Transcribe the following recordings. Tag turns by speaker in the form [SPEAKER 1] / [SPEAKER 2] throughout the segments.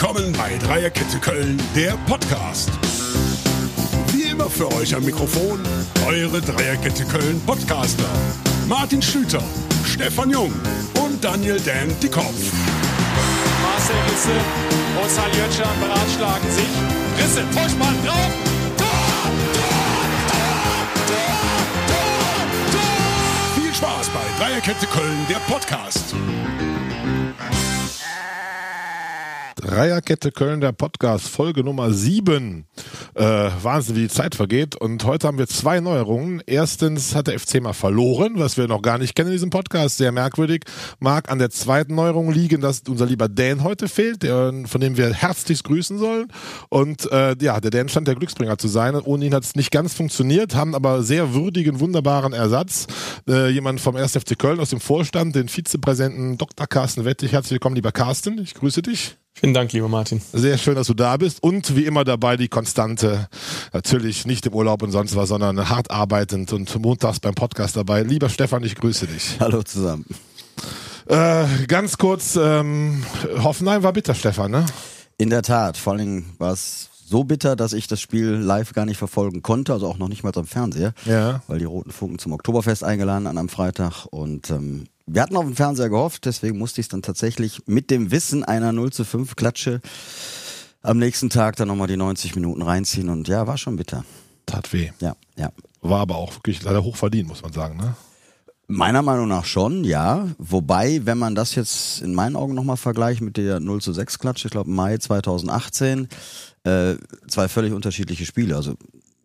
[SPEAKER 1] Willkommen bei Dreierkette Köln, der Podcast. Wie immer für euch am Mikrofon eure Dreierkette Köln Podcaster. Martin Schlüter, Stefan Jung und Daniel Dan Dickhoff.
[SPEAKER 2] Marcel Risse und Saljötscher beratschlagen sich. Risse, Vorspann drauf. Tor, Tor, Tor,
[SPEAKER 1] Viel Spaß bei Dreierkette Köln, der Podcast.
[SPEAKER 3] Dreierkette Köln, der Podcast, Folge Nummer 7. Äh, Wahnsinn, wie die Zeit vergeht. Und heute haben wir zwei Neuerungen. Erstens hat der FC mal verloren, was wir noch gar nicht kennen in diesem Podcast. Sehr merkwürdig. Mag an der zweiten Neuerung liegen, dass unser lieber Dan heute fehlt, der, von dem wir herzlichst grüßen sollen. Und äh, ja, der Dan stand der Glücksbringer zu sein. Ohne ihn hat es nicht ganz funktioniert, haben aber sehr würdigen, wunderbaren Ersatz. Äh, jemand vom 1. FC Köln aus dem Vorstand, den Vizepräsidenten Dr. Carsten Wettig. Herzlich willkommen, lieber Carsten. Ich grüße dich.
[SPEAKER 2] Vielen Dank, lieber Martin.
[SPEAKER 3] Sehr schön, dass du da bist. Und wie immer dabei die Konstante. Natürlich nicht im Urlaub und sonst was, sondern hart arbeitend und montags beim Podcast dabei. Lieber Stefan, ich grüße dich.
[SPEAKER 4] Hallo zusammen.
[SPEAKER 3] Äh, ganz kurz, ähm, Hoffenheim war bitter, Stefan, ne?
[SPEAKER 4] In der Tat, vor allen Dingen war es so bitter, dass ich das Spiel live gar nicht verfolgen konnte, also auch noch nicht mal am Fernseher,
[SPEAKER 3] Ja.
[SPEAKER 4] weil die Roten Funken zum Oktoberfest eingeladen an einem Freitag und ähm, wir hatten auf den Fernseher gehofft, deswegen musste ich es dann tatsächlich mit dem Wissen einer 0 zu 5 Klatsche am nächsten Tag dann nochmal die 90 Minuten reinziehen und ja, war schon bitter.
[SPEAKER 3] Tat weh.
[SPEAKER 4] Ja, ja.
[SPEAKER 3] War aber auch wirklich leider hoch verdient, muss man sagen, ne?
[SPEAKER 4] Meiner Meinung nach schon, ja. Wobei, wenn man das jetzt in meinen Augen nochmal vergleicht mit der 0 zu 6 Klatsche, ich glaube Mai 2018, äh, zwei völlig unterschiedliche Spiele. Also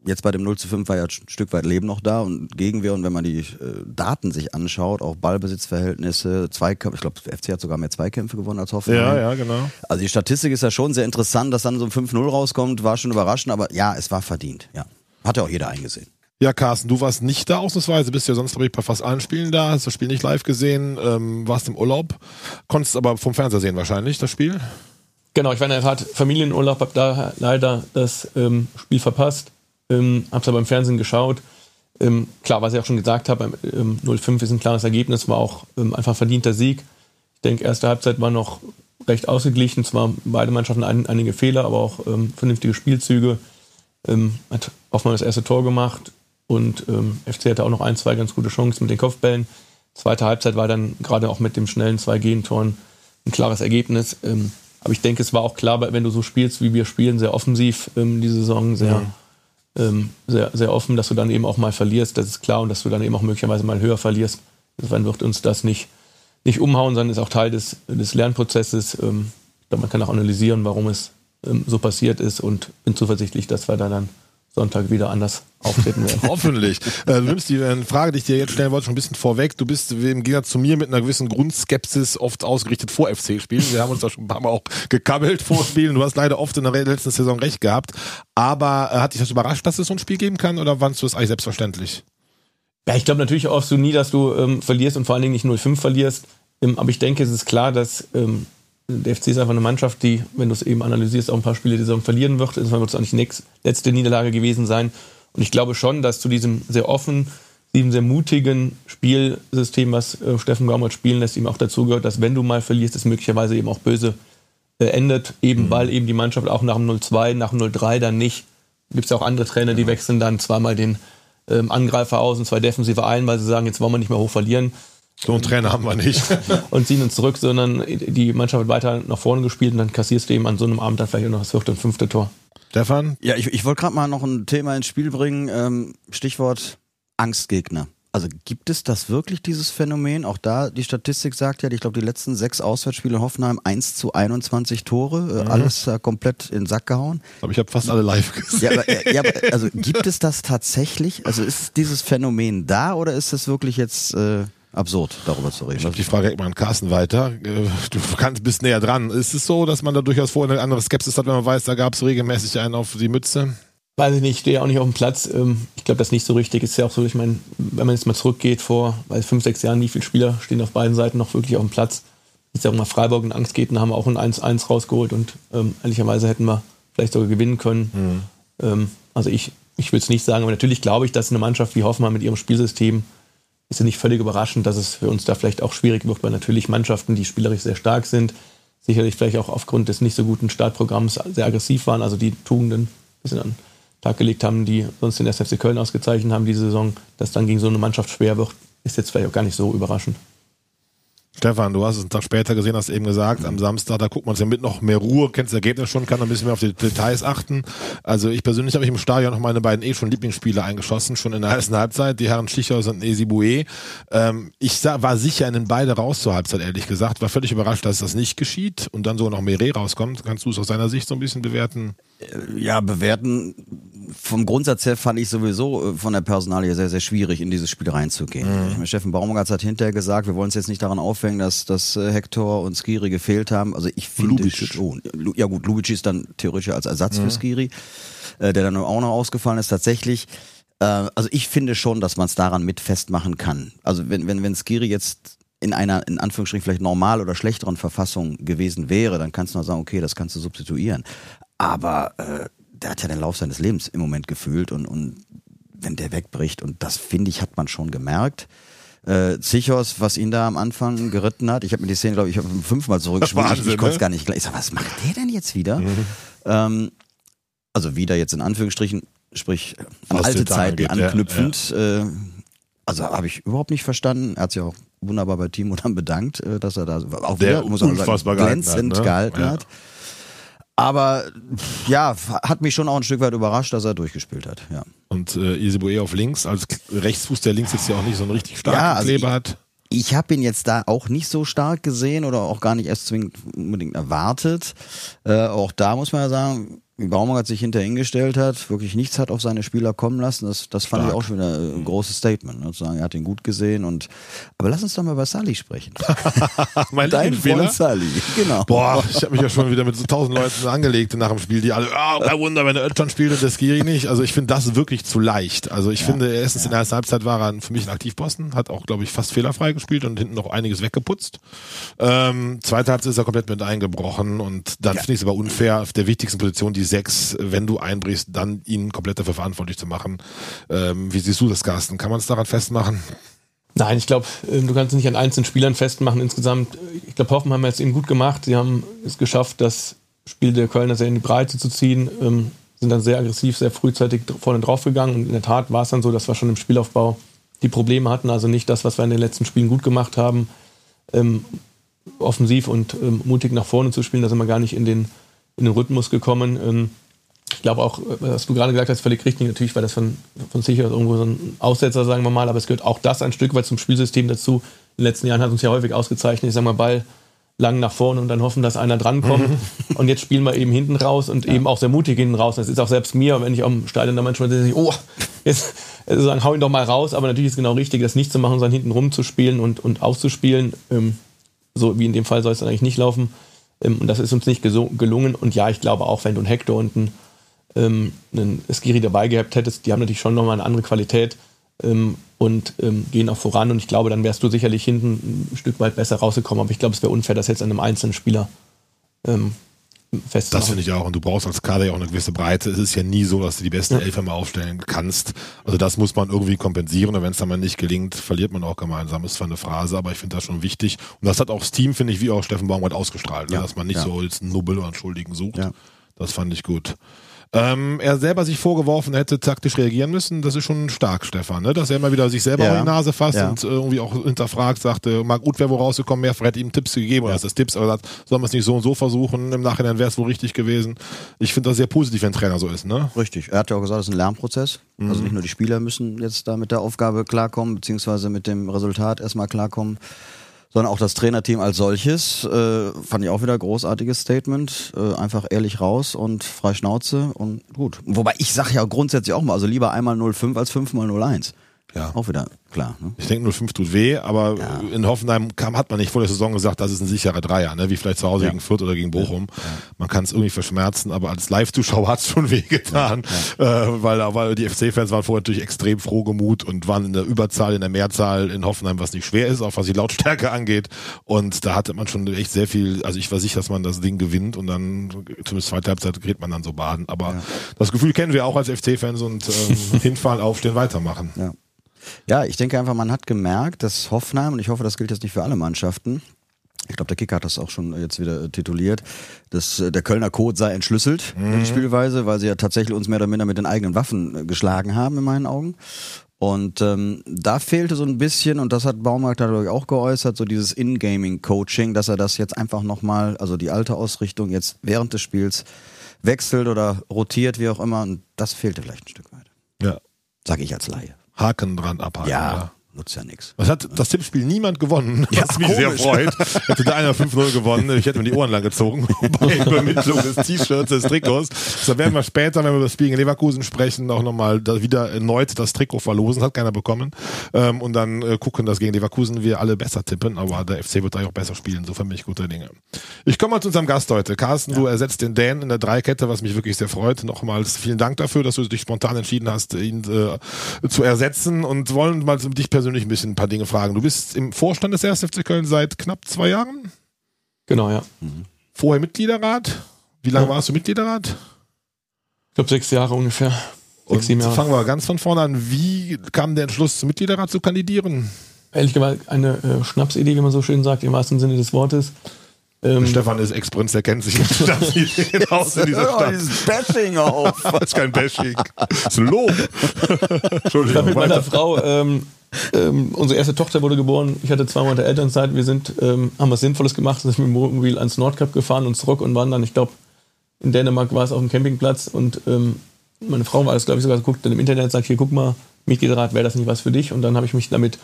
[SPEAKER 4] jetzt bei dem 0 zu 5 war ja ein Stück weit Leben noch da und Gegenwehr. Und wenn man die äh, Daten sich anschaut, auch Ballbesitzverhältnisse, Zweikampf, ich glaube, FC hat sogar mehr Zweikämpfe gewonnen als Hoffenheim.
[SPEAKER 3] ja, genau.
[SPEAKER 4] Also die Statistik ist ja schon sehr interessant, dass dann so ein 5-0 rauskommt, war schon überraschend, aber ja, es war verdient, ja. Hat ja auch jeder eingesehen.
[SPEAKER 3] Ja, Carsten, du warst nicht da ausnahmsweise, bist ja sonst, glaube ich, bei fast allen Spielen da, hast das Spiel nicht live gesehen, ähm, warst im Urlaub, konntest aber vom Fernseher sehen wahrscheinlich, das Spiel.
[SPEAKER 2] Genau, ich war in der Tat Familienurlaub, habe da leider das ähm, Spiel verpasst, ähm, habe es aber im Fernsehen geschaut. Ähm, klar, was ich auch schon gesagt habe, ähm, 0-5 ist ein klares Ergebnis, war auch ähm, einfach verdienter Sieg. Ich denke, erste Halbzeit war noch recht ausgeglichen, zwar beide Mannschaften ein, einige Fehler, aber auch ähm, vernünftige Spielzüge. Ähm, hat Hoffmann das erste Tor gemacht und ähm, FC hatte auch noch ein, zwei ganz gute Chancen mit den Kopfbällen. Zweite Halbzeit war dann gerade auch mit dem schnellen zwei Gegentoren ein klares Ergebnis. Aber ich denke, es war auch klar, wenn du so spielst, wie wir spielen, sehr offensiv ähm, die Saison, sehr, ähm, sehr, sehr offen, dass du dann eben auch mal verlierst, das ist klar, und dass du dann eben auch möglicherweise mal höher verlierst. Insofern wird uns das nicht, nicht umhauen, sondern ist auch Teil des, des Lernprozesses. Ähm, man kann auch analysieren, warum es ähm, so passiert ist und bin zuversichtlich, dass wir da dann Sonntag wieder anders auftreten werden.
[SPEAKER 3] Hoffentlich. Äh, nimmst die äh, Frage, die ich dir jetzt stellen wollte, schon ein bisschen vorweg. Du bist im Gegensatz zu mir mit einer gewissen Grundskepsis oft ausgerichtet vor FC-Spielen. Wir haben uns da schon ein paar Mal auch gekabbelt vor Spielen. Du hast leider oft in der letzten Saison recht gehabt. Aber äh, hat dich das überrascht, dass es so ein Spiel geben kann oder fandst du es eigentlich selbstverständlich?
[SPEAKER 2] Ja, ich glaube natürlich hoffst du nie, dass du ähm, verlierst und vor allen Dingen nicht 0-5 verlierst. Ähm, aber ich denke, es ist klar, dass ähm, der FC ist einfach eine Mannschaft, die, wenn du es eben analysierst, auch ein paar Spiele die Saison verlieren wird. Insofern wird es auch nicht die letzte Niederlage gewesen sein. Und ich glaube schon, dass zu diesem sehr offenen, diesem sehr mutigen Spielsystem, was äh, Steffen Gaumert spielen lässt, ihm auch dazu gehört, dass wenn du mal verlierst, es möglicherweise eben auch böse äh, endet, eben weil eben die Mannschaft auch nach dem 0-2, nach dem 0-3 dann nicht, gibt es ja auch andere Trainer, die wechseln dann zweimal den ähm, Angreifer aus und zwei Defensive ein, weil sie sagen, jetzt wollen wir nicht mehr hoch verlieren
[SPEAKER 3] So einen Trainer haben wir nicht.
[SPEAKER 2] und ziehen uns zurück, sondern die Mannschaft hat weiter nach vorne gespielt und dann kassierst du eben an so einem Abend dann vielleicht auch noch das vierte und fünfte Tor.
[SPEAKER 3] Stefan?
[SPEAKER 4] Ja, ich, ich wollte gerade mal noch ein Thema ins Spiel bringen. Ähm, Stichwort Angstgegner. Also gibt es das wirklich, dieses Phänomen? Auch da, die Statistik sagt ja, ich glaube, die letzten sechs Auswärtsspiele in Hoffenheim 1 zu 21 Tore, äh, alles äh, komplett in den Sack gehauen.
[SPEAKER 3] Aber ich habe fast alle live gesehen.
[SPEAKER 4] Ja, aber, ja, aber also gibt es das tatsächlich? Also ist dieses Phänomen da oder ist es wirklich jetzt äh, absurd, darüber zu reden?
[SPEAKER 3] Ich habe die Frage immer an Carsten weiter. Äh, Du kannst, bist näher dran. Ist es so, dass man da durchaus vorher eine andere Skepsis hat, wenn man weiß, da gab es regelmäßig einen auf die Mütze?
[SPEAKER 2] Weiß ich nicht, ich stehe auch nicht auf dem Platz. Ähm, Ich glaube, das ist nicht so richtig. Ist ja auch so, ich meine, wenn man jetzt mal zurückgeht vor weil fünf, sechs Jahren, wie viele Spieler stehen auf beiden Seiten noch wirklich auf dem Platz? Ich sage mal, Freiburg und Angstgegner haben auch ein 1-1 rausgeholt und ähm, ehrlicherweise hätten wir vielleicht sogar gewinnen können. Ähm, also ich, ich würde es nicht sagen, aber natürlich glaube ich, dass eine Mannschaft wie Hoffmann mit ihrem Spielsystem ist ja nicht völlig überraschend, dass es für uns da vielleicht auch schwierig wird, weil natürlich Mannschaften, die spielerisch sehr stark sind, sicherlich vielleicht auch aufgrund des nicht so guten Startprogramms sehr aggressiv waren, also die Tugenden ein bisschen an den Tag gelegt haben, die sonst den SFC Köln ausgezeichnet haben diese Saison, dass dann gegen so eine Mannschaft schwer wird, ist jetzt vielleicht auch gar nicht so überraschend.
[SPEAKER 3] Stefan, du hast es einen Tag später gesehen, hast eben gesagt, am Samstag, da guckt man es ja mit noch mehr Ruhe, kennt das Ergebnis schon, kann ein bisschen mehr auf die Details achten. Also ich persönlich habe mich im Stadion noch meine beiden eh schon Lieblingsspiele eingeschossen, schon in der ersten Halbzeit, die Herren Stichhaus und Esibue. Ähm, ich war sicher, in den beide raus zur Halbzeit, ehrlich gesagt. War völlig überrascht, dass das nicht geschieht und dann so noch Meret rauskommt. Kannst du es aus seiner Sicht so ein bisschen bewerten?
[SPEAKER 4] Ja, bewerten. Vom Grundsatz her fand ich sowieso äh, von der Personalie sehr, sehr schwierig, in dieses Spiel reinzugehen. Mhm. Steffen Baumgartz hat hinterher gesagt, wir wollen uns jetzt nicht daran aufhängen, dass, dass äh, Hector und Skiri gefehlt haben. Also ich finde schon. Ja gut, Lubicic ist dann theoretisch als Ersatz mhm. für Skiri, äh, der dann auch noch ausgefallen ist. Tatsächlich also ich finde schon, dass man es daran mit festmachen kann. Also wenn, wenn, wenn Skiri jetzt in einer, in Anführungsstrichen, vielleicht normal oder schlechteren Verfassung gewesen wäre, dann kannst du noch sagen, okay, das kannst du substituieren. Aber äh, der hat ja den Lauf seines Lebens im Moment gefühlt und, und wenn der wegbricht, und das finde ich, hat man schon gemerkt. Äh, Zichos, was ihn da am Anfang geritten hat, ich habe mir die Szene, glaube ich, fünfmal zurückgespielt. Ich, ich konnte es ne? gar nicht gleich. Ich sag, was macht der denn jetzt wieder? Mhm. Ähm, also wieder jetzt in Anführungsstrichen, sprich an Aus alte Zeiten geht, anknüpfend. Ja, ja. Äh, also habe ich überhaupt nicht verstanden. Er hat sich auch wunderbar bei Timo dann bedankt, äh, dass er da auch
[SPEAKER 3] der wieder, muss man sagen,
[SPEAKER 4] glänzend gehalten hat. Ne? Gehalten ja. hat. Aber ja, hat mich schon auch ein Stück weit überrascht, dass er durchgespielt hat. Ja.
[SPEAKER 3] Und äh, Isibue auf links, als Rechtsfuß, der links jetzt ja auch nicht so einen richtig starken ja, also Kleber hat.
[SPEAKER 4] Ich habe ihn jetzt da auch nicht so stark gesehen oder auch gar nicht erst zwingend unbedingt erwartet. Äh, auch da muss man ja sagen, Baumgart sich hinterher hingestellt hat, wirklich nichts hat auf seine Spieler kommen lassen, das, das fand Stark. ich auch schon wieder ein großes Statement. Ne? Zu sagen, er hat ihn gut gesehen und aber lass uns doch mal über Sally sprechen.
[SPEAKER 3] mein Dein Freund
[SPEAKER 4] Sally, genau.
[SPEAKER 3] Boah, ich habe mich ja schon wieder mit so tausend Leuten angelegt nach dem Spiel, die alle, ah, oh, kein Wunder, wenn der Özcan spielt und der Skiri nicht. Also ich finde das wirklich zu leicht. Also ich ja, finde, erstens ja. in der ersten Halbzeit war er für mich ein Aktivposten, hat auch, glaube ich, fast fehlerfrei gespielt und hinten noch einiges weggeputzt. Ähm, zweite Halbzeit ist er komplett mit eingebrochen und dann ja. finde ich es aber unfair, auf der wichtigsten Position die sechs, wenn du einbrichst, dann ihn komplett dafür verantwortlich zu machen. Ähm, wie siehst du das, Carsten? Kann man es daran festmachen?
[SPEAKER 2] Nein, ich glaube, ähm, du kannst es nicht an einzelnen Spielern festmachen. Insgesamt, ich glaube, Hoffenheim hat es eben gut gemacht. Sie haben es geschafft, das Spiel der Kölner sehr in die Breite zu ziehen, ähm, sind dann sehr aggressiv, sehr frühzeitig vorne draufgegangen. Und in der Tat war es dann so, dass wir schon im Spielaufbau die Probleme hatten. Also nicht das, was wir in den letzten Spielen gut gemacht haben, ähm, offensiv und ähm, mutig nach vorne zu spielen. Da sind wir gar nicht in den, in den Rhythmus gekommen. Ähm, ich glaube auch, was du gerade gesagt hast, völlig richtig. Natürlich war das von, von sicher irgendwo so ein Aussetzer, sagen wir mal, aber es gehört auch das ein Stück weit zum Spielsystem dazu. In den letzten Jahren hat uns ja häufig ausgezeichnet, ich sage mal, Ball lang nach vorne und dann hoffen, dass einer drankommt. Mhm. Und jetzt spielen wir eben hinten raus und ja. eben auch sehr mutig hinten raus. Das ist auch selbst mir, wenn ich am Stadion da manchmal sehe, oh, jetzt also sagen, hau ihn doch mal raus. Aber natürlich ist es genau richtig, das nicht zu machen, sondern hinten rumzuspielen und, und auszuspielen. Ähm, so wie in dem Fall soll es dann eigentlich nicht laufen. Ähm, und das ist uns nicht gelungen. Und ja, ich glaube auch, wenn du einen Hector und einen ähm, einen Skiri dabei gehabt hättest, die haben natürlich schon nochmal eine andere Qualität ähm, und ähm, gehen auch voran. Und ich glaube, dann wärst du sicherlich hinten ein Stück weit besser rausgekommen. Aber ich glaube, es wäre unfair, das jetzt an einem einzelnen Spieler ähm, festzumachen.
[SPEAKER 3] Das finde ich auch. Und du brauchst als Kader ja auch eine gewisse Breite. Es ist ja nie so, dass du die beste ja. Elf mal aufstellen kannst. Also das muss man irgendwie kompensieren. Und wenn es dann mal nicht gelingt, verliert man auch gemeinsam. Ist zwar eine Phrase, aber ich finde das schon wichtig. Und das hat auch das Team, finde ich, wie auch Steffen Baumgart ausgestrahlt. Ne? Ja. Dass man nicht ja. so jetzt einen Nubbel oder einen Schuldigen sucht. Das fand ich gut ähm, er selber sich vorgeworfen hätte, taktisch reagieren müssen, das ist schon stark, Stefan, ne? dass er immer wieder sich selber ja. in die Nase fasst ja. und irgendwie auch hinterfragt, sagte, mal gut wäre wo rausgekommen, mehr Fred ihm Tipps gegeben, oder ja. ist das Tipps, aber sagt, sollen wir es nicht so und so versuchen, im Nachhinein wäre es wohl richtig gewesen. Ich finde das sehr positiv, wenn ein Trainer so ist. Ne?
[SPEAKER 4] Richtig, er hat ja auch gesagt, es ist ein Lernprozess, mhm. also nicht nur die Spieler müssen jetzt da mit der Aufgabe klarkommen, beziehungsweise mit dem Resultat erstmal klarkommen, sondern auch das Trainerteam als solches. Äh, fand ich auch wieder großartiges Statement. Äh, einfach ehrlich raus und frei Schnauze und gut. Wobei ich sage ja grundsätzlich auch mal, also lieber einmal 05 als fünfmal 01. Ja. Auch wieder klar. Ne?
[SPEAKER 3] Ich denke, 05 tut weh, aber ja. in Hoffenheim kam, hat man nicht vor der Saison gesagt, das ist ein sicherer Dreier, ne? wie vielleicht zu Hause ja. gegen Fürth oder gegen Bochum. Ja. Man kann es irgendwie verschmerzen, aber als Live-Zuschauer hat es schon weh getan, äh, weil, weil die FC-Fans waren vorher natürlich extrem frohgemut und waren in der Überzahl, in der Mehrzahl in Hoffenheim, was nicht schwer ist, auch was die Lautstärke angeht. Und da hatte man schon echt sehr viel, also ich war sicher, dass man das Ding gewinnt und dann, zumindest zweite Halbzeit, geht man dann so baden. Aber das Gefühl kennen wir auch als FC-Fans und ähm, hinfahren, aufstehen, weitermachen.
[SPEAKER 4] Ja. Ja, ich denke einfach, man hat gemerkt, dass Hoffenheim, und ich hoffe, das gilt jetzt nicht für alle Mannschaften, ich glaube, der Kicker hat das auch schon jetzt wieder äh, tituliert, dass äh, der Kölner Code sei entschlüsselt, mhm. die Spielweise, weil sie ja tatsächlich uns mehr oder minder mit den eigenen Waffen äh, geschlagen haben, in meinen Augen. Und ähm, da fehlte so ein bisschen, und das hat Baumgart dadurch auch geäußert, so dieses In-Gaming-Coaching, dass er das jetzt einfach nochmal, also die alte Ausrichtung jetzt während des Spiels wechselt oder rotiert, wie auch immer. Und das fehlte vielleicht ein Stück weit.
[SPEAKER 3] Ja.
[SPEAKER 4] Sag ich als Laie.
[SPEAKER 3] Haken dran abhaken.
[SPEAKER 4] Ja. ja nutzt ja nichts.
[SPEAKER 3] Was hat das Tippspiel niemand gewonnen, was ja, mich komisch. sehr freut. Hätte der einer 5-0 gewonnen, ich hätte mir die Ohren lang gezogen bei Übermittlung des T-Shirts, des Trikots. Da werden wir später, wenn wir über das Spiel in Leverkusen sprechen, auch nochmal wieder erneut das Trikot verlosen, hat keiner bekommen. Ähm, und dann äh, gucken, dass gegen Leverkusen wir alle besser tippen, aber der FC wird da auch besser spielen, so für mich guter Dinge. Ich komme mal zu unserem Gast heute. Carsten, ja. du ersetzt den Dan in der Dreikette, was mich wirklich sehr freut. Nochmals vielen Dank dafür, dass du dich spontan entschieden hast, ihn äh, zu ersetzen und wollen mal dich persönlich persönlich ein bisschen ein paar Dinge fragen. Du bist im Vorstand des 1. FC Köln seit knapp zwei Jahren?
[SPEAKER 2] Genau, ja.
[SPEAKER 3] Mhm. Vorher Mitgliederrat? Wie lange ja. warst du Mitgliederrat?
[SPEAKER 2] Ich glaube sechs Jahre ungefähr.
[SPEAKER 3] Sechs, Und Jahre. fangen wir ganz von vorne an. Wie kam der Entschluss, zum Mitgliederrat zu kandidieren?
[SPEAKER 2] Ehrlich gesagt, eine äh, Schnapsidee, wie man so schön sagt, im wahrsten Sinne des Wortes.
[SPEAKER 3] Ähm, Stefan ist Ex-Prinz, der kennt sich mit aus in dieser Stadt.
[SPEAKER 4] dieses Bashing auf.
[SPEAKER 3] das ist kein Bashing. Das ist ein Lob.
[SPEAKER 2] Entschuldigung. Ich habe mit meiner Frau ähm, ähm, unsere erste Tochter wurde geboren. Ich hatte zwei Monate Elternzeit. Wir sind, ähm, haben was Sinnvolles gemacht, sind mit dem Wohnmobil ans Nordkap gefahren und zurück und waren dann, ich glaube, in Dänemark war es auf dem Campingplatz und ähm, meine Frau war das, glaube ich, sogar guckt dann im Internet, sagt hier, guck mal, Mitgliederrat, wäre das nicht was für dich? Und dann habe ich mich damit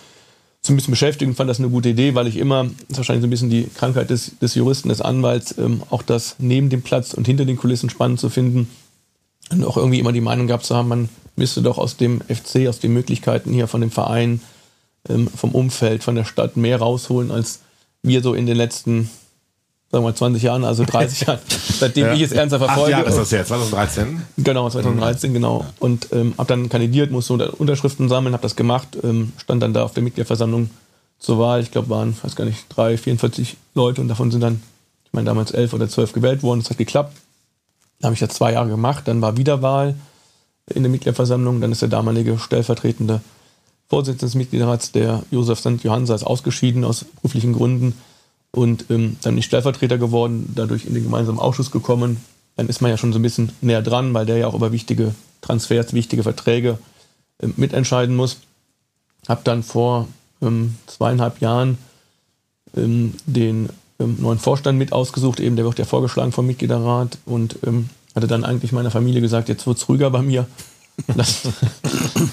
[SPEAKER 2] so ein bisschen beschäftigt und fand das eine gute Idee, weil ich immer, das ist wahrscheinlich so ein bisschen die Krankheit des, des Juristen, des Anwalts, ähm, auch das neben dem Platz und hinter den Kulissen spannend zu finden und auch irgendwie immer die Meinung gehabt zu haben, man müsste doch aus dem FC, aus den Möglichkeiten hier von dem Verein, ähm, vom Umfeld, von der Stadt mehr rausholen, als wir so in den letzten, sagen wir mal, 20 Jahren, also 30 Jahren, seitdem ja. ich es ernsthaft verfolge.
[SPEAKER 3] Ach ja, ist das jetzt, 2013?
[SPEAKER 2] Genau, 2013, mhm. genau. Und ähm, habe dann kandidiert, musste Unterschriften sammeln, habe das gemacht, ähm, stand dann da auf der Mitgliederversammlung zur Wahl. Ich glaube, waren, weiß gar nicht, drei, 44 Leute und davon sind dann, ich meine, damals elf oder zwölf gewählt worden. Das hat geklappt. Da habe ich das zwei Jahre gemacht, dann war Wiederwahl in der Mitgliederversammlung, dann ist der damalige stellvertretende Vorsitzende des Mitgliederrats, der Josef St. Johansa, ist ausgeschieden aus beruflichen Gründen und ähm, dann bin ich Stellvertreter geworden, dadurch in den gemeinsamen Ausschuss gekommen. Dann ist man ja schon so ein bisschen näher dran, weil der ja auch über wichtige Transfers, wichtige Verträge ähm, mitentscheiden muss. Hab dann vor ähm, zweieinhalb Jahren ähm, den ähm, neuen Vorstand mit ausgesucht, eben der wird ja vorgeschlagen vom Mitgliederrat und ähm, hatte dann eigentlich meiner Familie gesagt, jetzt wird's ruhiger bei mir. Das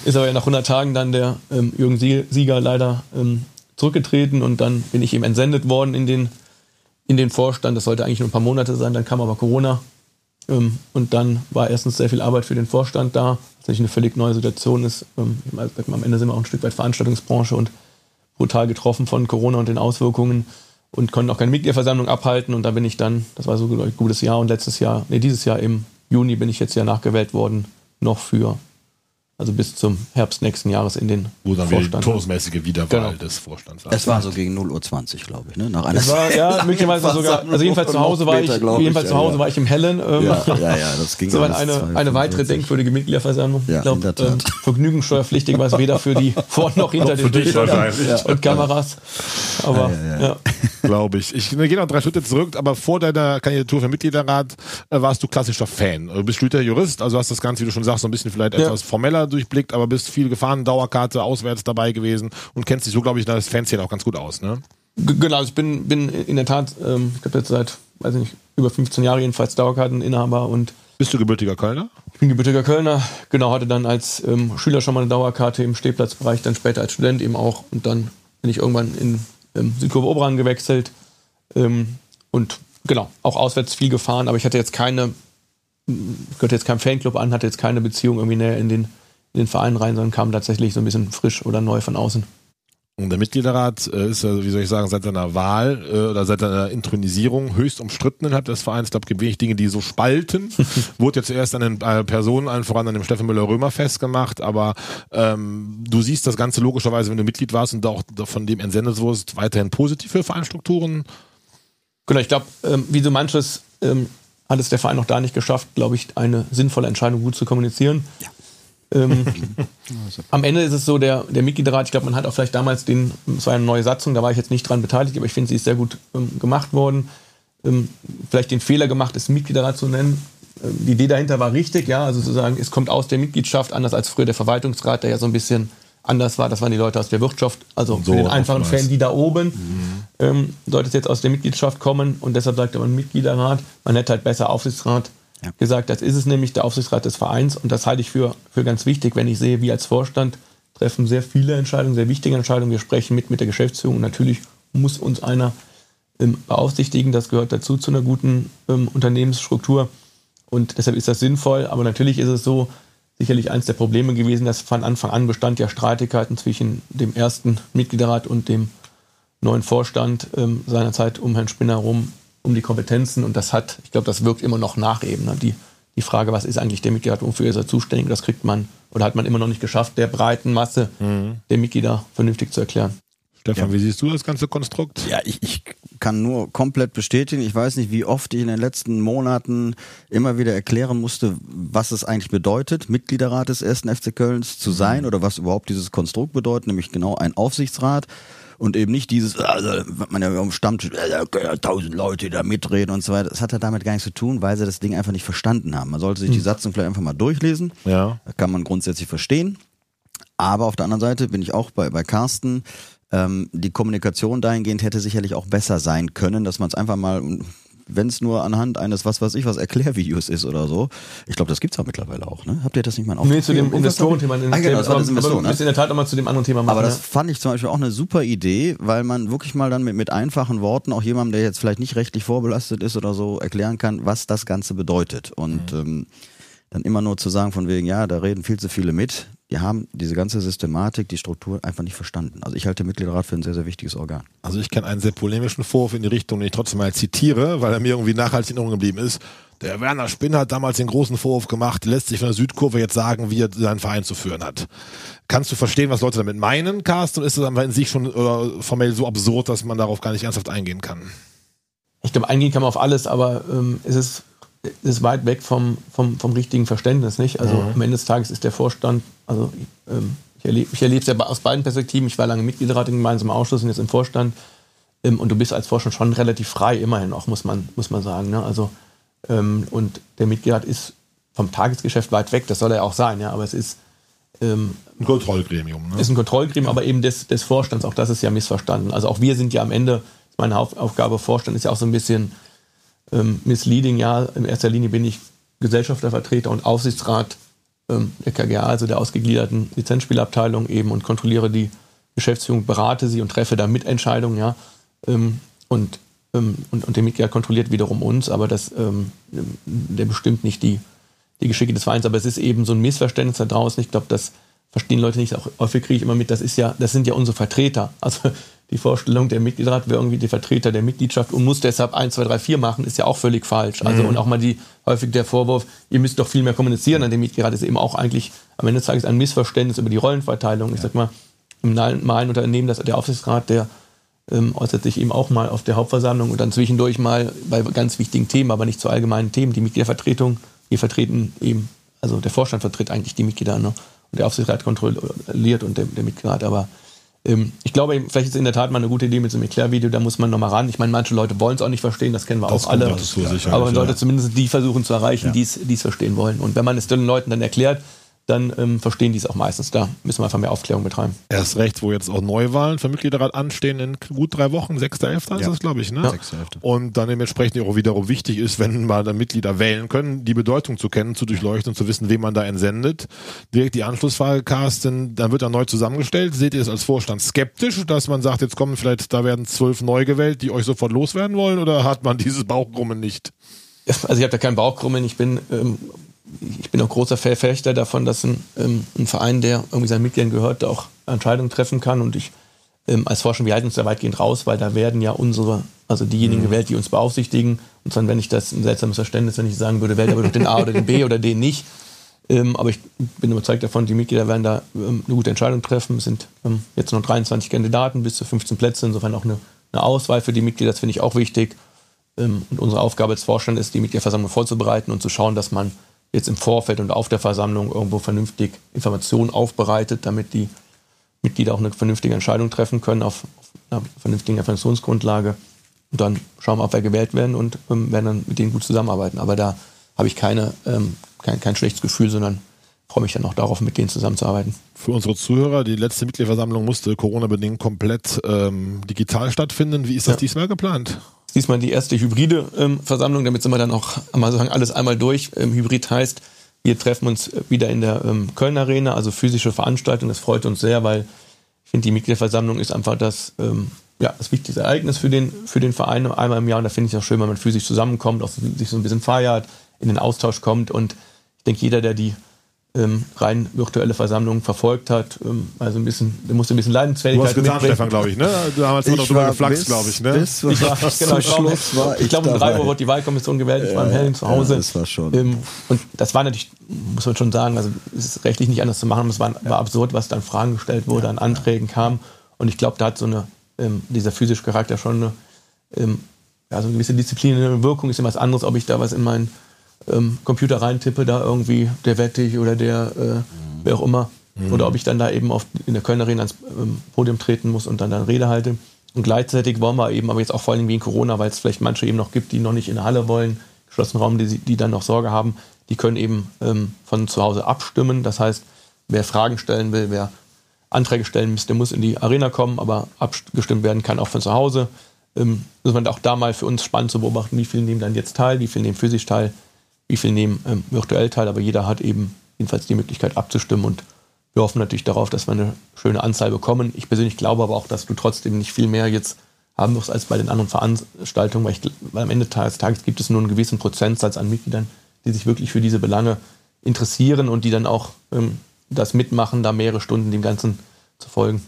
[SPEAKER 2] ist aber ja nach 100 Tagen dann der ähm, Jürgen Sieger leider ähm, zurückgetreten und dann bin ich ihm entsendet worden in den, in den Vorstand. Das sollte eigentlich nur ein paar Monate sein, dann kam aber Corona ähm, und dann war erstens sehr viel Arbeit für den Vorstand da, was natürlich eine völlig neue Situation ist. Ähm, am Ende sind wir auch ein Stück weit Veranstaltungsbranche und brutal getroffen von Corona und den Auswirkungen und konnten auch keine Mitgliederversammlung abhalten. Und da bin ich dann, das war so ein gutes Jahr und letztes Jahr, nee, dieses Jahr im Juni bin ich jetzt ja nachgewählt worden, noch für also bis zum Herbst nächsten Jahres in den
[SPEAKER 3] Wo dann Vorstand. die todesmäßige Wiederwahl genau. des Vorstands
[SPEAKER 4] war. Es war so gegen 0 Uhr 20, glaube ich, ne?
[SPEAKER 2] Nach einer es war, ja, möglicherweise sogar, also jedenfalls zu Hause war ich, jedenfalls ich, zu Hause ja, war ich im Hellen.
[SPEAKER 4] Ähm, ja, ja, ja, das ging
[SPEAKER 2] so eine, eine weitere denkwürdige Mitgliederversammlung. Ja, ich glaube, ähm, vergnügungssteuerpflichtig war es weder für die vor noch hinter den Bildern und Kameras. Aber, ja.
[SPEAKER 3] Glaube ich. Ich gehe noch drei Schritte zurück, aber vor deiner Kandidatur für Mitgliederrat äh, warst du klassischer Fan. Du bist Schlüter Jurist, also hast das Ganze, wie du schon sagst, so ein bisschen vielleicht etwas formeller durchblickt, aber bist viel gefahren, Dauerkarte, auswärts dabei gewesen und kennst dich so, glaube ich, das Fanszene auch ganz gut aus, ne?
[SPEAKER 2] Genau, ich bin, bin in der Tat, ähm, ich glaube jetzt seit, weiß ich nicht, über 15 Jahren jedenfalls Dauerkarteninhaber und
[SPEAKER 3] bist du gebürtiger Kölner?
[SPEAKER 2] Ich bin gebürtiger Kölner, genau, hatte dann als ähm, Schüler schon mal eine Dauerkarte im Stehplatzbereich, dann später als Student eben auch und dann bin ich irgendwann in ähm, Südkurve Oberan gewechselt ähm, und genau, auch auswärts viel gefahren, aber ich hatte jetzt keine, ich gehörte jetzt keinem Fanclub an, hatte jetzt keine Beziehung irgendwie näher in den in den Verein rein, sondern kam tatsächlich so ein bisschen frisch oder neu von außen.
[SPEAKER 3] Und der Mitgliederrat äh, ist, wie soll ich sagen, seit seiner Wahl äh, oder seit seiner Intronisierung höchst umstritten innerhalb des Vereins. Ich glaube, es gibt wenig Dinge, die so spalten. Wurde ja zuerst an den äh, Personen, allen voran an dem Steffen Müller-Römer festgemacht, aber ähm, du siehst das Ganze logischerweise, wenn du Mitglied warst und auch von dem entsendet wurdest, weiterhin positiv für Vereinsstrukturen.
[SPEAKER 2] Genau, ich glaube, ähm, wie so manches ähm, hat es der Verein auch da nicht geschafft, glaube ich, eine sinnvolle Entscheidung gut zu kommunizieren. Ja Ähm, am Ende ist es so, der, der Mitgliederrat, ich glaube, man hat auch vielleicht damals den, es war eine neue Satzung, da war ich jetzt nicht dran beteiligt, aber ich finde, sie ist sehr gut ähm, gemacht worden. Ähm, vielleicht den Fehler gemacht, es Mitgliederrat zu nennen. Ähm, die Idee dahinter war richtig, ja, also zu sagen, es kommt aus der Mitgliedschaft, anders als früher der Verwaltungsrat, der ja so ein bisschen anders war. Das waren die Leute aus der Wirtschaft, also so, für den einfachen Fan, die da oben. Mhm. Ähm, sollte es jetzt aus der Mitgliedschaft kommen und deshalb sagt man Mitgliederrat. Man hätte halt besser Aufsichtsrat ja. gesagt, das ist es nämlich, der Aufsichtsrat des Vereins. Und das halte ich für, für ganz wichtig, wenn ich sehe, wir als Vorstand treffen sehr viele Entscheidungen, sehr wichtige Entscheidungen. Wir sprechen mit mit der Geschäftsführung. Und natürlich muss uns einer ähm, beaufsichtigen. Das gehört dazu zu einer guten ähm, Unternehmensstruktur. Und deshalb ist das sinnvoll. Aber natürlich ist es so, sicherlich eines der Probleme gewesen, dass von Anfang an bestand ja Streitigkeiten zwischen dem ersten Mitgliederrat und dem neuen Vorstand ähm, seinerzeit um Herrn Spinner herum, um die Kompetenzen und das hat, ich glaube, das wirkt immer noch nach eben. Ne? Die, die Frage, was ist eigentlich der Mitglied, wofür ist er zuständig, das kriegt man oder hat man immer noch nicht geschafft, der breiten Masse mhm. der Mitglieder vernünftig zu erklären.
[SPEAKER 3] Stefan, ja. wie siehst du das ganze Konstrukt?
[SPEAKER 4] Ja, ich, ich kann nur komplett bestätigen. Ich weiß nicht, wie oft ich in den letzten Monaten immer wieder erklären musste, was es eigentlich bedeutet, Mitgliederrat des ersten FC Kölns zu sein mhm. oder was überhaupt dieses Konstrukt bedeutet, nämlich genau ein Aufsichtsrat und eben nicht dieses, also, man ja am Stammtisch, äh, tausend Leute da mitreden und so weiter. Das hat ja damit gar nichts zu tun, weil sie das Ding einfach nicht verstanden haben. Man sollte sich die hm. Satzung vielleicht einfach mal durchlesen. Ja. Da kann man grundsätzlich verstehen. Aber auf der anderen Seite bin ich auch bei, bei Carsten. Ähm, die Kommunikation dahingehend hätte sicherlich auch besser sein können, dass man es einfach mal wenn es nur anhand eines was weiß ich was Erklärvideos ist oder so. Ich glaube, das gibt's ja mittlerweile auch. Ne? Habt ihr das nicht mal
[SPEAKER 2] Nee, zu dem Investorenthema.
[SPEAKER 4] Ah, genau, das war das
[SPEAKER 2] Investoren, aber, ne? in der Tat nochmal zu dem anderen Thema
[SPEAKER 4] machen. Aber das fand ich zum Beispiel auch eine super Idee, weil man wirklich mal dann mit, mit einfachen Worten auch jemandem, der jetzt vielleicht nicht rechtlich vorbelastet ist oder so, erklären kann, was das Ganze bedeutet. Und mhm. ähm, dann immer nur zu sagen von wegen, ja, da reden viel zu viele mit die haben diese ganze Systematik, die Struktur einfach nicht verstanden. Also ich halte Mitgliederrat für ein sehr, sehr wichtiges Organ.
[SPEAKER 3] Also ich kenne einen sehr polemischen Vorwurf in die Richtung, den ich trotzdem mal zitiere, weil er mir irgendwie nachhaltig in Erinnerung geblieben ist. Der Werner Spinner hat damals den großen Vorwurf gemacht, lässt sich von der Südkurve jetzt sagen, wie er seinen Verein zu führen hat. Kannst du verstehen, was Leute damit meinen, Carsten? Ist es einfach in sich schon äh, formell so absurd, dass man darauf gar nicht ernsthaft eingehen kann?
[SPEAKER 2] Ich glaube, eingehen kann man auf alles, aber ähm, es ist ist weit weg vom, vom, vom richtigen Verständnis, nicht? Also mhm. am Ende des Tages ist der Vorstand, also ähm, ich erlebe ich erlebe es ja aus beiden Perspektiven. Ich war lange Mitgliederrat im gemeinsamen Ausschuss und jetzt im Vorstand. Ähm, und du bist als Vorstand schon relativ frei, immerhin auch, muss man, muss man sagen. Ne? Also, ähm, und der Mitgliederrat ist vom Tagesgeschäft weit weg, das soll er auch sein, ja, aber es ist
[SPEAKER 3] ähm, ein Kontrollgremium.
[SPEAKER 2] Ne? Ist ein Kontrollgremium, ja. aber eben des, des Vorstands, auch das ist ja missverstanden. Also auch wir sind ja am Ende, meine Hauptaufgabe Vorstand ist ja auch so ein bisschen ähm, misleading. Ja, in erster Linie bin ich Gesellschaftervertreter und Aufsichtsrat ähm, der KGA, also der ausgegliederten Lizenzspielabteilung eben und kontrolliere die Geschäftsführung, berate sie und treffe da Mitentscheidungen. Ja, ähm, und, ähm, und, und der Mitglied kontrolliert wiederum uns, aber das, ähm, der bestimmt nicht die, die Geschicke des Vereins. Aber es ist eben so ein Missverständnis da draußen. Ich glaube, das verstehen Leute nicht. Auch häufig kriege ich immer mit, das ist ja, das sind ja unsere Vertreter. Also die Vorstellung, der Mitgliederrat wäre irgendwie die Vertreter der Mitgliedschaft und muss deshalb 1, 2, 3, 4 machen, ist ja auch völlig falsch. Also mhm. und auch mal die häufig der Vorwurf, ihr müsst doch viel mehr kommunizieren an dem Mitgliederrat, ist eben auch eigentlich am Ende des Tages ein Missverständnis über die Rollenverteilung. Ich sag mal, im normalen Unternehmen, dass der Aufsichtsrat, der ähm, äußert sich eben auch mal auf der Hauptversammlung und dann zwischendurch mal bei ganz wichtigen Themen, aber nicht zu allgemeinen Themen. Die Mitgliedervertretung, wir vertreten eben, also der Vorstand vertritt eigentlich die Mitglieder ne? Der Aufsichtsrat kontrolliert und der, der Mitgliederrat, aber ähm, ich glaube, vielleicht ist es in der Tat mal eine gute Idee mit so einem Erklärvideo, da muss man nochmal ran. Ich meine, manche Leute wollen es auch nicht verstehen, das kennen wir das auch alle. Aber man sollte ja. zumindest die versuchen zu erreichen, ja. die es verstehen wollen. Und wenn man es den Leuten dann erklärt, dann ähm, verstehen die es auch meistens. Da müssen wir einfach mehr Aufklärung betreiben.
[SPEAKER 3] Erst recht, wo jetzt auch Neuwahlen für Mitgliederrat anstehen in gut drei Wochen, 6.11. ist ja. das, glaube ich. Ne? Ja. Und dann dementsprechend auch wiederum wichtig ist, wenn mal dann Mitglieder wählen können, die Bedeutung zu kennen, zu durchleuchten und zu wissen, wen man da entsendet. Direkt die Anschlussfrage, Carsten, dann wird er neu zusammengestellt. Seht ihr es als Vorstand skeptisch, dass man sagt, jetzt kommen vielleicht, da werden zwölf neu gewählt, die euch sofort loswerden wollen oder hat man dieses Bauchgrummen nicht?
[SPEAKER 2] Also ich habe da keinen Bauchkrummen. Ich bin ähm, ich bin auch großer Verfechter davon, dass ein, ähm, ein Verein, der irgendwie seinen Mitgliedern gehört, auch Entscheidungen treffen kann. Und ich ähm, als Forscher, wir halten uns da weitgehend raus, weil da werden ja unsere, also diejenigen mhm. gewählt, die uns beaufsichtigen. Und dann, wenn ich das ein seltsames Verständnis, wenn ich sagen würde, wählt aber doch den A oder den B oder den nicht. Ähm, aber ich bin überzeugt davon, die Mitglieder werden da ähm, eine gute Entscheidung treffen. Es sind ähm, jetzt noch 23 Kandidaten, bis zu 15 Plätze, insofern auch eine, eine Auswahl für die Mitglieder, das finde ich auch wichtig. Ähm, und unsere Aufgabe als Vorstand ist, die Mitgliederversammlung vorzubereiten und zu schauen, dass man jetzt im Vorfeld und auf der Versammlung irgendwo vernünftig Informationen aufbereitet, damit die Mitglieder auch eine vernünftige Entscheidung treffen können auf, auf einer vernünftigen Informationsgrundlage. Und dann schauen wir, ob wir gewählt werden und ähm, werden dann mit denen gut zusammenarbeiten. Aber da habe ich keine, ähm, kein, kein schlechtes Gefühl, sondern freue mich dann auch darauf, mit denen zusammenzuarbeiten.
[SPEAKER 3] Für unsere Zuhörer, die letzte Mitgliederversammlung musste Corona-bedingt komplett ähm, digital stattfinden. Wie ist das ja. diesmal geplant?
[SPEAKER 2] Diesmal die erste hybride ähm, Versammlung, damit sind wir dann auch mal sagen, alles einmal durch. Ähm, Hybrid heißt, wir treffen uns wieder in der ähm, Köln Arena, also physische Veranstaltung. Das freut uns sehr, weil ich finde, die Mitgliederversammlung ist einfach das, ähm, ja, das wichtigste Ereignis für den, für den Verein einmal im Jahr. Und da finde ich es auch schön, wenn man physisch zusammenkommt, auch sich so ein bisschen feiert, in den Austausch kommt. Und ich denke, jeder, der die ähm, rein virtuelle Versammlungen verfolgt hat. Ähm, also ein bisschen, der musste ein bisschen Leidensfähigkeit
[SPEAKER 3] Du hast getan, Stefan, glaube ich, ne? Damals
[SPEAKER 4] noch drüber geflaxt, glaube ich, ne?
[SPEAKER 2] Bis, ich war, genau, Schluss war ich, ich glaube, um drei Uhr wurde die Wahlkommission gewählt. Ich war im Hellen zu Hause. Ja,
[SPEAKER 4] das war schon.
[SPEAKER 2] Ähm, und das war natürlich, muss man schon sagen, also es ist rechtlich nicht anders zu machen. Es war, war absurd, was dann Fragen gestellt wurde, an Anträgen kam. Und ich glaube, da hat so eine, ähm, dieser physische Charakter schon eine, ähm, ja, so eine gewisse disziplinäre Wirkung. Ist immer was anderes, ob ich da was in meinen ähm, Computer reintippe, da irgendwie der Wettig oder der äh, mhm. wer auch immer. Mhm. Oder ob ich dann da eben auf, in der Kölner Arena ans ähm, Podium treten muss und dann dann Rede halte. Und gleichzeitig wollen wir eben, aber jetzt auch vor allem wegen Corona, weil es vielleicht manche eben noch gibt, die noch nicht in der Halle wollen, geschlossenen Raum, die, die dann noch Sorge haben, die können eben ähm, von zu Hause abstimmen. Das heißt, wer Fragen stellen will, wer Anträge stellen muss, der muss in die Arena kommen, aber abgestimmt werden kann auch von zu Hause. Ähm, das ist auch da mal für uns spannend zu beobachten, wie viele nehmen dann jetzt teil, wie viele nehmen physisch teil, wie viele nehmen ähm, virtuell teil, aber jeder hat eben jedenfalls die Möglichkeit abzustimmen und wir hoffen natürlich darauf, dass wir eine schöne Anzahl bekommen. Ich persönlich glaube aber auch, dass du trotzdem nicht viel mehr jetzt haben wirst als bei den anderen Veranstaltungen, weil, ich, weil am Ende des Tages gibt es nur einen gewissen Prozentsatz an Mitgliedern, die sich wirklich für diese Belange interessieren und die dann auch ähm, das mitmachen, da mehrere Stunden dem Ganzen zu folgen.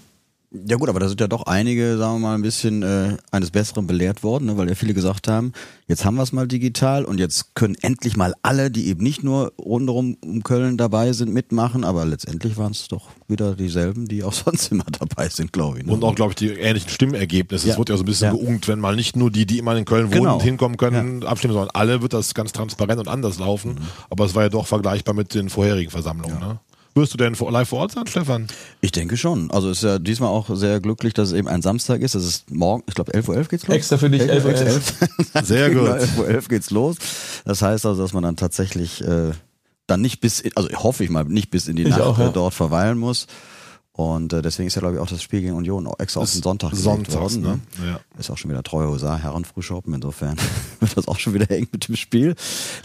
[SPEAKER 4] Ja gut, aber da sind ja doch einige, sagen wir mal, ein bisschen äh, eines Besseren belehrt worden, ne, weil ja viele gesagt haben, jetzt haben wir es mal digital und jetzt können endlich mal alle, die eben nicht nur rundherum um Köln dabei sind, mitmachen, aber letztendlich waren es doch wieder dieselben, die auch sonst immer dabei sind, glaube ich.
[SPEAKER 3] Ne? Und auch, glaube ich, die ähnlichen Stimmergebnisse. Ja. Es wird ja so ein bisschen ja. geungt, wenn mal nicht nur die, die immer in Köln wohnen, genau. hinkommen können, ja. abstimmen, sondern alle wird das ganz transparent und anders laufen. Mhm. Aber es war ja doch vergleichbar mit den vorherigen Versammlungen. Ne? Wirst du denn live vor Ort sein, Stefan?
[SPEAKER 4] Ich denke schon. Also ist ja diesmal auch sehr glücklich, dass es eben ein Samstag ist. Das ist morgen, ich glaube 11.11 Uhr geht's los.
[SPEAKER 2] Extra für dich, 11.11 Uhr. 11.
[SPEAKER 4] 11. sehr gut. 11.11 Uhr 11 geht's los. Das heißt also, dass man dann tatsächlich äh, dann nicht bis, also hoffe ich mal, nicht bis in die ich Nacht auch, ja. dort verweilen muss. Und äh, deswegen ist ja, glaube ich, auch das Spiel gegen Union extra auf den Sonntag
[SPEAKER 3] Sonntags, worden. Ne?
[SPEAKER 4] ne? Ja. Ist auch schon wieder treue Hosar, Herrenfrühschoppen. Insofern wird das auch schon wieder eng mit dem Spiel.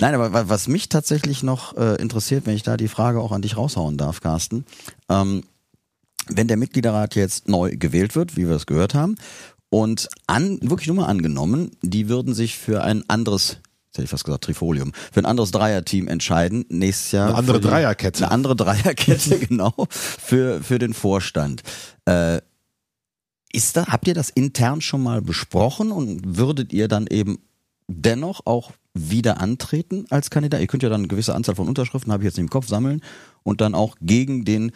[SPEAKER 4] Nein, aber was mich tatsächlich noch äh, interessiert, wenn ich da die Frage auch an dich raushauen darf, Carsten. Ähm, wenn der Mitgliederrat jetzt neu gewählt wird, wie wir es gehört haben, und an, wirklich nur mal angenommen, die würden sich für ein anderes jetzt hätte ich fast gesagt Trifolium, für ein anderes Dreierteam entscheiden nächstes Jahr.
[SPEAKER 3] Eine andere die, Dreierkette.
[SPEAKER 4] Eine andere Dreierkette, genau, für, für den Vorstand. Äh, ist da, habt ihr das intern schon mal besprochen und würdet ihr dann eben dennoch auch wieder antreten als Kandidat? Ihr könnt ja dann eine gewisse Anzahl von Unterschriften, habe ich jetzt im Kopf, sammeln und dann auch gegen den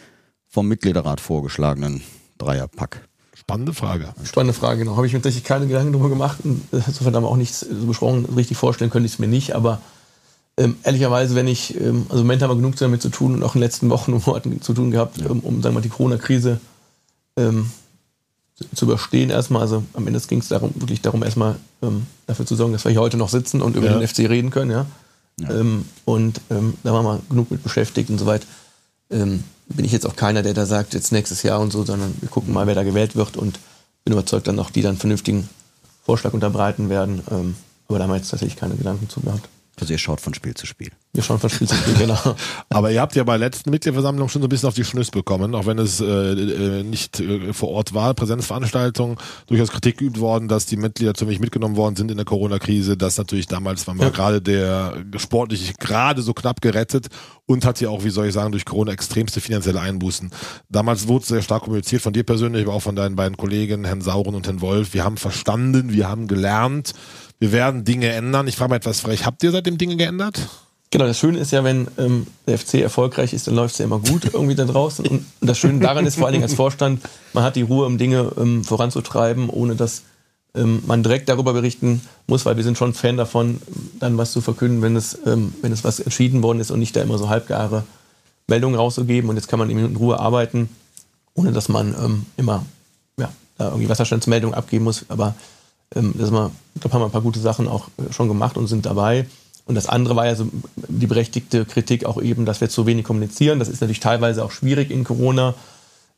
[SPEAKER 4] vom Mitgliederrat vorgeschlagenen Dreierpack
[SPEAKER 3] Spannende Frage.
[SPEAKER 2] Spannende Frage, genau. Habe ich mir tatsächlich keine Gedanken darüber gemacht. Insofern haben wir auch nichts so besprochen. Richtig vorstellen könnte ich es mir nicht. Aber ähm, ehrlicherweise, wenn ich, ähm, also im Moment haben wir genug damit zu tun und auch in den letzten Wochen und Monaten zu tun gehabt, ja. um, um, sagen wir mal, die Corona-Krise ähm, zu überstehen erstmal. Also am Ende ging es darum, wirklich darum, erstmal ähm, dafür zu sorgen, dass wir hier heute noch sitzen und über ja. den FC reden können. Ja? ja. Ähm, und ähm, da waren wir genug mit beschäftigt und soweit. Ähm, bin ich jetzt auch keiner, der da sagt, jetzt nächstes Jahr und so, sondern wir gucken mal, wer da gewählt wird und bin überzeugt dann auch, die dann vernünftigen Vorschlag unterbreiten werden. Ähm, aber da haben wir jetzt tatsächlich keine Gedanken zu gehabt.
[SPEAKER 4] Also ihr schaut von Spiel zu Spiel.
[SPEAKER 2] Wir schauen von Spiel zu Spiel, genau.
[SPEAKER 3] Aber ihr habt ja bei der letzten Mitgliederversammlung schon so ein bisschen auf die Schnüsse bekommen, auch wenn es äh, äh, nicht äh, vor Ort war, Präsenzveranstaltung, durchaus Kritik geübt worden, dass die Mitglieder wenig mitgenommen worden sind in der Corona-Krise. Das natürlich damals war mal ja. gerade der sportlich gerade so knapp gerettet und hat ja auch, wie soll ich sagen, durch Corona extremste finanzielle Einbußen. Damals wurde sehr stark kommuniziert von dir persönlich, aber auch von deinen beiden Kollegen, Herrn Sauren und Herrn Wolf. Wir haben verstanden, wir haben gelernt, wir werden Dinge ändern. Ich frage mal etwas frech, habt ihr seitdem Dinge geändert?
[SPEAKER 2] Genau, das Schöne ist ja, wenn ähm, der FC erfolgreich ist, dann läuft es ja immer gut irgendwie da draußen. Und das Schöne daran ist vor allen Dingen als Vorstand, man hat die Ruhe, um Dinge ähm, voranzutreiben, ohne dass ähm, man direkt darüber berichten muss, weil wir sind schon Fan davon, dann was zu verkünden, wenn es, ähm, wenn es was entschieden worden ist und nicht da immer so halbgare Meldungen rauszugeben. Und jetzt kann man eben in Ruhe arbeiten, ohne dass man ähm, immer ja, da irgendwie Wasserstandsmeldungen abgeben muss. Aber ähm, das mal, ich glaube, haben wir ein paar gute Sachen auch äh, schon gemacht und sind dabei. Und das andere war ja so die berechtigte Kritik auch eben, dass wir zu wenig kommunizieren. Das ist natürlich teilweise auch schwierig in Corona.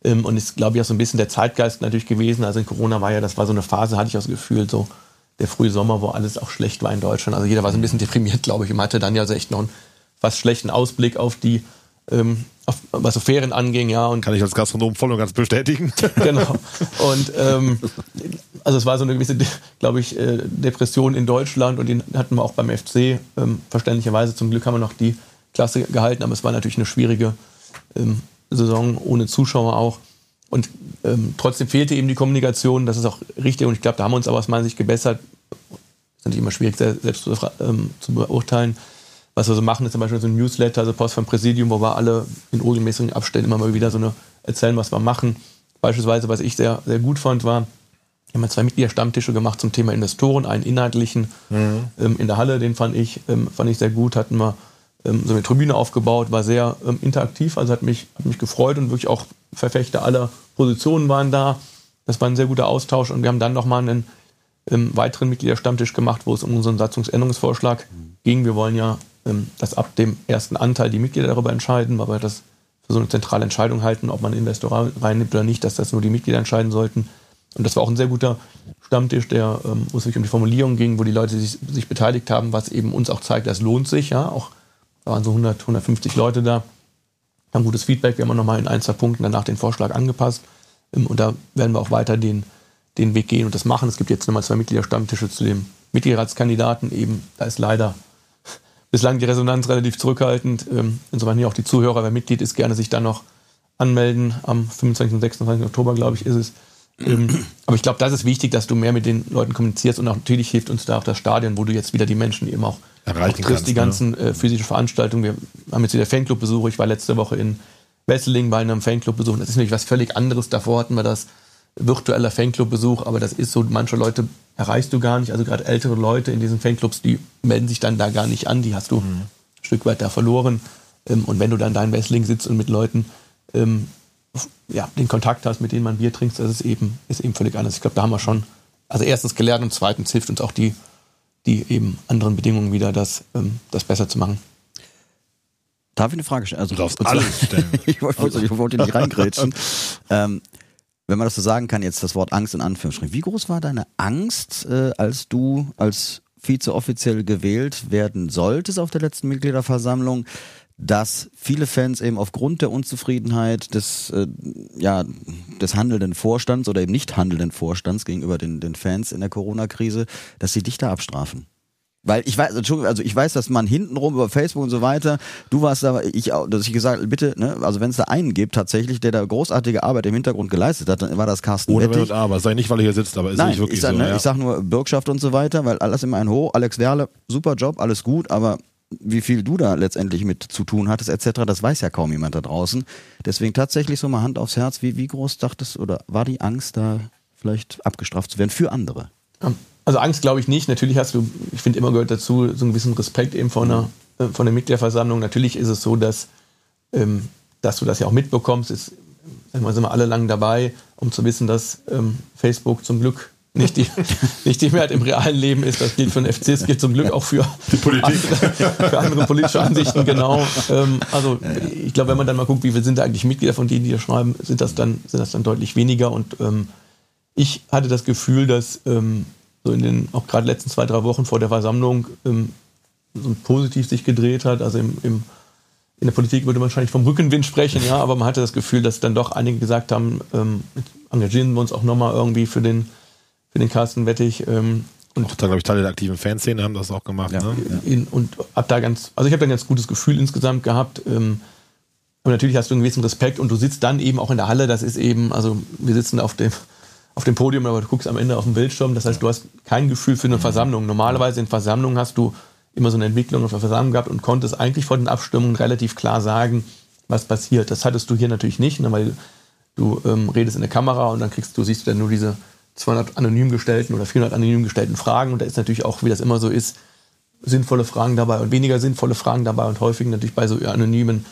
[SPEAKER 2] Ähm, und ist, glaube ich, auch so ein bisschen der Zeitgeist natürlich gewesen. Also in Corona war ja, das war so eine Phase, hatte ich auch das Gefühl, so der frühe Sommer, wo alles auch schlecht war in Deutschland. Also jeder war so ein bisschen deprimiert, glaube ich, und hatte dann ja so echt noch einen fast schlechten Ausblick auf die, ähm, auf, was so Ferien anging, ja. Und
[SPEAKER 3] Kann ich als Gastronom voll und ganz bestätigen.
[SPEAKER 2] genau. Und ähm, also es war so eine gewisse, glaube ich, äh, Depression in Deutschland und die hatten wir auch beim FC. Ähm, verständlicherweise zum Glück haben wir noch die Klasse gehalten, aber es war natürlich eine schwierige ähm, Saison ohne Zuschauer auch. Und ähm, trotzdem fehlte eben die Kommunikation, das ist auch richtig und ich glaube, da haben wir uns aber aus meiner Sicht gebessert. Ist natürlich immer schwierig, selbst zu, ähm, zu beurteilen. Was wir so machen, ist zum Beispiel so ein Newsletter, also Post vom Präsidium, wo wir alle in regelmäßigen Abständen immer mal wieder so eine erzählen, was wir machen. Beispielsweise, was ich sehr, sehr gut fand, war, wir haben zwei Mitgliederstammtische gemacht zum Thema Investoren, einen inhaltlichen mhm. ähm, in der Halle, den fand ich, ähm, fand ich sehr gut, hatten wir ähm, so eine Tribüne aufgebaut, war sehr ähm, interaktiv, also hat mich, hat mich gefreut und wirklich auch Verfechter aller Positionen waren da. Das war ein sehr guter Austausch und wir haben dann nochmal einen ähm, weiteren Mitgliederstammtisch gemacht, wo es um unseren Satzungsänderungsvorschlag mhm. ging. Wir wollen ja, dass ab dem ersten Anteil die Mitglieder darüber entscheiden, weil wir das für so eine zentrale Entscheidung halten, ob man Investoren reinnimmt oder nicht, dass das nur die Mitglieder entscheiden sollten. Und das war auch ein sehr guter Stammtisch, der, ähm, wo es wirklich um die Formulierung ging, wo die Leute sich, sich beteiligt haben, was eben uns auch zeigt, das lohnt sich, ja, auch da waren so 100, 150 Leute da, haben gutes Feedback. Wir haben nochmal in ein, zwei Punkten danach den Vorschlag angepasst. Ähm, und da werden wir auch weiter den, den Weg gehen und das machen. Es gibt jetzt nochmal zwei Mitgliederstammtische zu dem Mitgliederratskandidaten. Eben, da ist leider bislang die Resonanz relativ zurückhaltend. Ähm, insofern hier auch die Zuhörer, wer Mitglied ist, gerne sich dann noch anmelden. Am 25. und 26. Oktober, glaube ich, ist es. Ähm, aber ich glaube, das ist wichtig, dass du mehr mit den Leuten kommunizierst und auch natürlich hilft uns da auch das Stadion, wo du jetzt wieder die Menschen eben auch
[SPEAKER 3] erreichen kannst.
[SPEAKER 2] Die ganzen ne? äh, physischen Veranstaltungen. Wir haben jetzt wieder Fanclub-Besuche. Ich war letzte Woche in Wesseling bei einem Fanclub-Besuch. Das ist natürlich was völlig anderes. Davor hatten wir das virtueller Fanclub-Besuch, aber das ist so, manche Leute erreichst du gar nicht. Also gerade ältere Leute in diesen Fanclubs, die melden sich dann da gar nicht an. Die hast du mhm. ein Stück weit da verloren. Ähm, und wenn du dann da in Wesseling sitzt und mit Leuten ähm, ja, den Kontakt hast, mit denen man Bier trinkt, das ist eben, ist eben völlig anders. Ich glaube, da haben wir schon, also erstens gelernt und zweitens hilft uns auch die die eben anderen Bedingungen wieder das, ähm, das besser zu machen.
[SPEAKER 4] Darf ich eine Frage stellen? Also,
[SPEAKER 3] du darfst alles stellen.
[SPEAKER 4] ich wollte wollt nicht reingrätschen. ähm, wenn man das so sagen kann, jetzt das Wort Angst in Anführungsstrichen. Wie groß war deine Angst, äh, als du als Vize offiziell gewählt werden solltest auf der letzten Mitgliederversammlung? dass viele Fans eben aufgrund der Unzufriedenheit des, äh, ja, des handelnden Vorstands oder eben nicht handelnden Vorstands gegenüber den, den Fans in der Corona-Krise, dass sie dich da abstrafen. Weil ich weiß, also ich weiß, dass man hintenrum über Facebook und so weiter, du warst da, ich auch, dass ich gesagt, bitte, ne, also wenn es da einen gibt tatsächlich, der da großartige Arbeit im Hintergrund geleistet hat, dann war das Carsten
[SPEAKER 3] Ohne Wenn und Aber, sei nicht, weil er hier sitzt, aber ist
[SPEAKER 4] Nein,
[SPEAKER 3] nicht wirklich
[SPEAKER 4] ich sag,
[SPEAKER 3] so.
[SPEAKER 4] Ne,
[SPEAKER 3] ja.
[SPEAKER 4] Ich sag nur Bürgschaft und so weiter, weil alles immer ein Ho, Alex Werle, super Job, alles gut, aber wie viel du da letztendlich mit zu tun hattest, etc., das weiß ja kaum jemand da draußen. Deswegen tatsächlich so mal Hand aufs Herz, wie, wie groß dachtest oder war die Angst da vielleicht abgestraft zu werden für andere?
[SPEAKER 2] Also Angst glaube ich nicht. Natürlich hast du, ich finde immer gehört dazu, so ein bisschen Respekt eben von einer, äh, von der Mitgliederversammlung. Natürlich ist es so, dass, ähm, dass du das ja auch mitbekommst. Ist, sagen wir, sind wir alle lang dabei, um zu wissen, dass ähm, Facebook zum Glück nicht die, nicht die Mehrheit im realen Leben ist. Das gilt für den FC, das gilt zum Glück auch für,
[SPEAKER 3] die Politik.
[SPEAKER 2] für andere politische Ansichten, genau. Ähm, also ich glaube, wenn man dann mal guckt, wie viele sind da eigentlich Mitglieder von denen, die da schreiben, sind das dann, sind das dann deutlich weniger. Und ähm, ich hatte das Gefühl, dass ähm, so in den, auch gerade letzten zwei, drei Wochen vor der Versammlung ähm, so positiv sich gedreht hat. Also im, im in der Politik würde man wahrscheinlich vom Rückenwind sprechen, ja, aber man hatte das Gefühl, dass dann doch einige gesagt haben, ähm, engagieren wir uns auch nochmal irgendwie für den für den Carsten Wettig. Ähm,
[SPEAKER 3] und auch da, glaube ich, Teile der aktiven Fanszene haben das auch gemacht. Ja, ne?
[SPEAKER 2] in, und ab da ganz, also ich habe da ein ganz gutes Gefühl insgesamt gehabt. Ähm, und natürlich hast du einen gewissen Respekt und du sitzt dann eben auch in der Halle. Das ist eben, also wir sitzen auf dem, auf dem Podium, aber du guckst am Ende auf den Bildschirm. Das heißt, du hast kein Gefühl für eine mhm. Versammlung. Normalerweise in Versammlungen hast du immer so eine Entwicklung auf der Versammlung gehabt und konntest eigentlich vor den Abstimmungen relativ klar sagen, was passiert. Das hattest du hier natürlich nicht, ne, weil du ähm, redest in der Kamera und dann kriegst du, siehst du dann nur diese 200 anonym gestellten oder 400 anonym gestellten Fragen. Und da ist natürlich auch, wie das immer so ist, sinnvolle Fragen dabei und weniger sinnvolle Fragen dabei. Und häufig natürlich bei so anonymen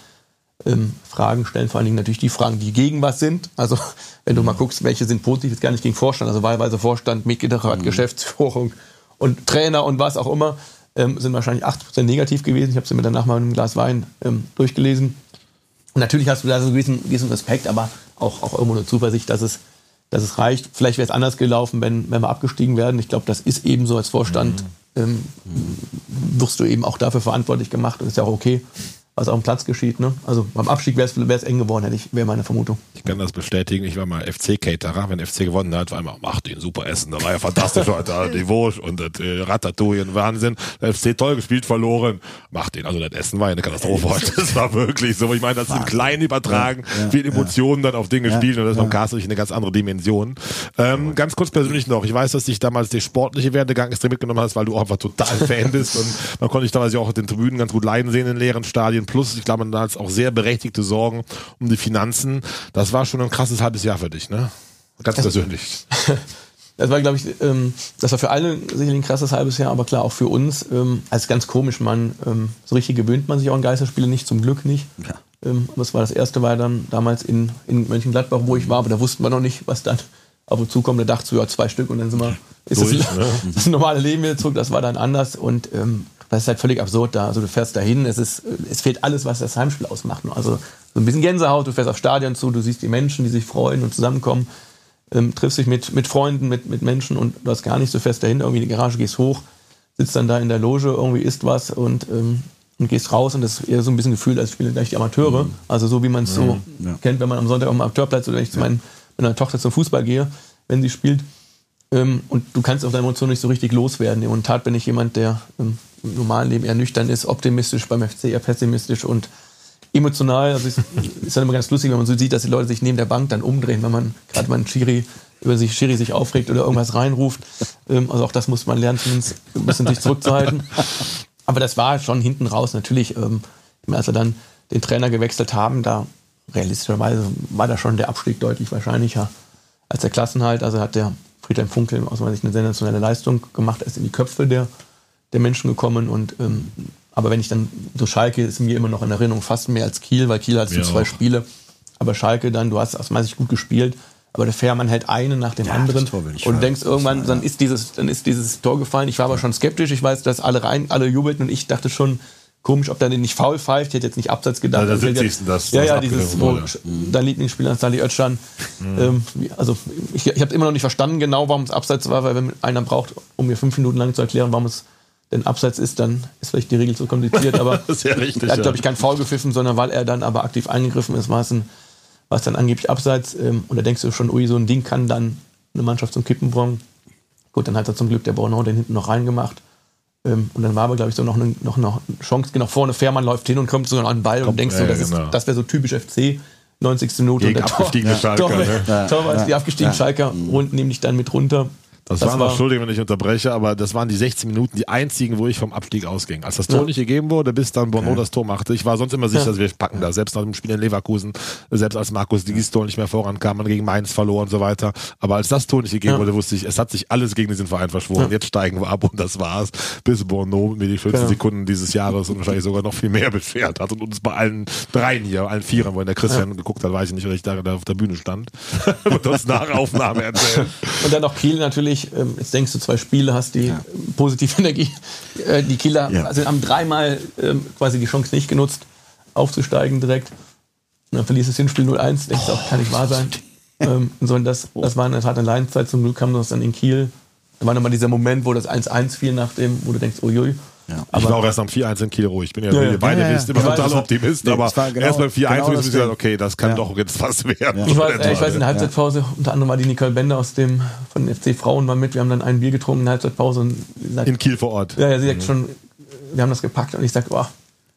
[SPEAKER 2] ähm, Fragen stellen vor allen Dingen natürlich die Fragen, die gegen was sind. Also wenn du mal guckst, welche sind positiv, ist gar nicht gegen Vorstand. Also wahlweise Vorstand, Mitgliederrat, mhm. Geschäftsführung und Trainer und was auch immer, ähm, sind wahrscheinlich 80% negativ gewesen. Ich habe sie mir danach mal in einem Glas Wein ähm, durchgelesen. Und natürlich hast du da so einen gewissen, gewissen Respekt, aber auch, auch irgendwo eine Zuversicht, dass es, dass es reicht. Vielleicht wäre es anders gelaufen, wenn, wenn wir abgestiegen werden. Ich glaube, das ist eben so als Vorstand. Mhm. Ähm, wirst du eben auch dafür verantwortlich gemacht und ist ja auch okay was auf dem Platz geschieht. Ne? Also beim Abstieg wäre es eng geworden, hätte ich, wäre meine Vermutung.
[SPEAKER 3] Ich kann das bestätigen. Ich war mal FC-Caterer. Wenn FC gewonnen hat, war immer, macht den super Essen. Da war ja fantastisch heute. Die Wurst und das äh, Ratatouille, Wahnsinn. Der FC toll gespielt, verloren. Macht den. Also das Essen war ja eine Katastrophe heute. Das war wirklich so. Ich meine, das ist im Kleinen übertragen. Ja, ja, viel Emotionen ja. dann auf Dinge spielen und das ist beim Castle eine ganz andere Dimension. Ähm, ganz kurz persönlich noch. Ich weiß, dass dich damals der sportliche Werdegang extrem mitgenommen hast, weil du auch einfach total Fan bist und man konnte dich damals ja auch auf den Tribünen ganz gut leiden sehen in leeren Stadien plus, ich glaube, man hat auch sehr berechtigte Sorgen um die Finanzen. Das war schon ein krasses halbes Jahr für dich, ne? Ganz persönlich.
[SPEAKER 2] Das war, glaube ich, ähm, das war für alle sicherlich ein krasses halbes Jahr, aber klar auch für uns. Ähm, also ganz komisch, man ähm, so richtig gewöhnt man sich auch an Geisterspiele nicht, zum Glück nicht. Ja. Ähm, das war das erste, war dann damals in, in Mönchengladbach, wo ich war, aber da wussten wir noch nicht, was dann auf uns zukommt. Da dachte ich, ja, zwei Stück und dann sind wir, ist Durch, das, ne? das normale Leben wieder zurück. Das war dann anders und ähm, das ist halt völlig absurd da. Also du fährst dahin, es, ist, es fehlt alles, was das Heimspiel ausmacht. Also so ein bisschen Gänsehaut, du fährst aufs Stadion zu, du siehst die Menschen, die sich freuen und zusammenkommen, ähm, triffst dich mit, mit Freunden, mit, mit Menschen und du hast gar nichts, du fährst dahin, irgendwie in die Garage, gehst hoch, sitzt dann da in der Loge, irgendwie isst was und, ähm, und gehst raus und das ist eher so ein bisschen Gefühl, als spielen gleich die Amateure. Mhm. Also so wie man es so ja. kennt, wenn man am Sonntag am Amateurplatz oder ich zu meinen, mit meiner Tochter zum Fußball gehe, wenn sie spielt. Ähm, und du kannst auf deine Emotionen nicht so richtig loswerden. Und Tat bin ich jemand, der ähm, im normalen Leben eher nüchtern ist, optimistisch, beim FC eher pessimistisch und emotional. Also es ist dann immer ganz lustig, wenn man so sieht, dass die Leute sich neben der Bank dann umdrehen, wenn man gerade mal einen Schiri über sich Schiri sich aufregt oder irgendwas reinruft. Ähm, also auch das muss man lernen, zumindest ein bisschen sich zurückzuhalten. Aber das war schon hinten raus natürlich, ähm, als wir dann den Trainer gewechselt haben, da realistischerweise war da schon der Abstieg deutlich wahrscheinlicher als der Klassenhalt. Also hat der Friedhelm Funkel aus meiner Sicht eine sensationelle Leistung gemacht. Er ist in die Köpfe der, der Menschen gekommen. Und, ähm, aber wenn ich dann so Schalke, ist mir immer noch in Erinnerung fast mehr als Kiel, weil Kiel hat so zwei Spiele. Aber Schalke dann, du hast aus meiner Sicht gut gespielt. Aber der Fährmann hält einen nach dem ja, anderen und du denkst irgendwann, dann ist dieses, dann ist dieses Tor gefallen. Ich war aber schon skeptisch. Ich weiß, dass alle rein, alle jubelten und ich dachte schon, komisch, ob der den nicht faul pfeift. Ich hätte jetzt nicht Absatz gedacht.
[SPEAKER 3] Ja, da sitzt das.
[SPEAKER 2] Ja, ja, dieses, wo dein Lieblingsspieler Sali Özcan. Mhm. Ähm, also ich, ich habe immer noch nicht verstanden genau, warum es Abseits war, weil wenn einer braucht, um mir fünf Minuten lang zu erklären, warum es denn Abseits ist, dann ist vielleicht die Regel zu kompliziert. Aber
[SPEAKER 3] ja richtig,
[SPEAKER 2] er hat, glaube ich, kein Foul gepfiffen, sondern weil er dann aber aktiv eingegriffen ist, war es ein, war es dann angeblich Abseits. Ähm, und da denkst du schon, ui, so ein Ding kann dann eine Mannschaft zum Kippen bringen. Gut, dann hat er zum Glück der Bornau den hinten noch reingemacht. Ähm, und dann war aber, glaube ich, so noch eine, noch eine Chance, genau vorne, Fährmann läuft hin und kommt so an den Ball kommt, und denkst so, das, genau. das wäre so typisch FC. 90. Minute
[SPEAKER 3] Gegen und der abgestiegene
[SPEAKER 2] Tor, Schalker. Tor, ne? Tor, Tor ja, die abgestiegenen ja. Schalker holen nämlich dann mit runter.
[SPEAKER 3] Das, das waren, war, Entschuldigung, wenn ich unterbreche, aber das waren die 16 Minuten, die einzigen, wo ich vom Abstieg ausging. Als das Tor ja. nicht gegeben wurde, bis dann Bono ja. das Tor machte. Ich war sonst immer sicher, ja. dass wir packen da. Selbst nach dem Spiel in Leverkusen, selbst als Markus Digistor nicht mehr vorankam, man gegen Mainz verloren und so weiter. Aber als das Tor nicht gegeben wurde, wusste ich, es hat sich alles gegen diesen Verein verschworen. Jetzt steigen wir ab und das war's. Bis Bono mir die schönsten Sekunden dieses Jahres und wahrscheinlich sogar noch viel mehr beschert hat und uns bei allen dreien hier, allen Vieren, wo der Christian geguckt hat, weiß ich nicht, weil ich da, da auf der Bühne stand und uns nach Aufnahme erzählen.
[SPEAKER 2] Und dann noch Kiel natürlich, ähm, jetzt denkst du, zwei Spiele hast, die ja. positive Energie. Äh, die Kieler ja. also haben dreimal ähm, quasi die Chance nicht genutzt, aufzusteigen direkt. Und dann verlierst du das Hinspiel 0-1, denkst du auch, kann nicht wahr sein. Ähm, sondern das, das war in der Tat eine Leidenszeit. Zum Glück kam das dann in Kiel. Da war nochmal dieser Moment, wo das 1-1 fiel nach dem, wo du denkst, uiui.
[SPEAKER 3] Ja. Ich war auch erst am 4-1 in Kiel ruhig. Ich bin ja, ja, ja. beide ja, ja. immer total Optimist, nee, aber genau, erst beim 4-1 genau habe ich gesagt, okay, das kann doch jetzt was werden.
[SPEAKER 2] Ich, war, äh, ich weiß, in der Halbzeitpause, unter anderem war die Nicole Bender aus dem, von den FC Frauen mal mit. Wir haben dann ein Bier getrunken in der Halbzeitpause. Und
[SPEAKER 3] sagt, in Kiel vor Ort.
[SPEAKER 2] Ja, ja, sie sagt mhm. schon, wir haben das gepackt und ich sag, boah,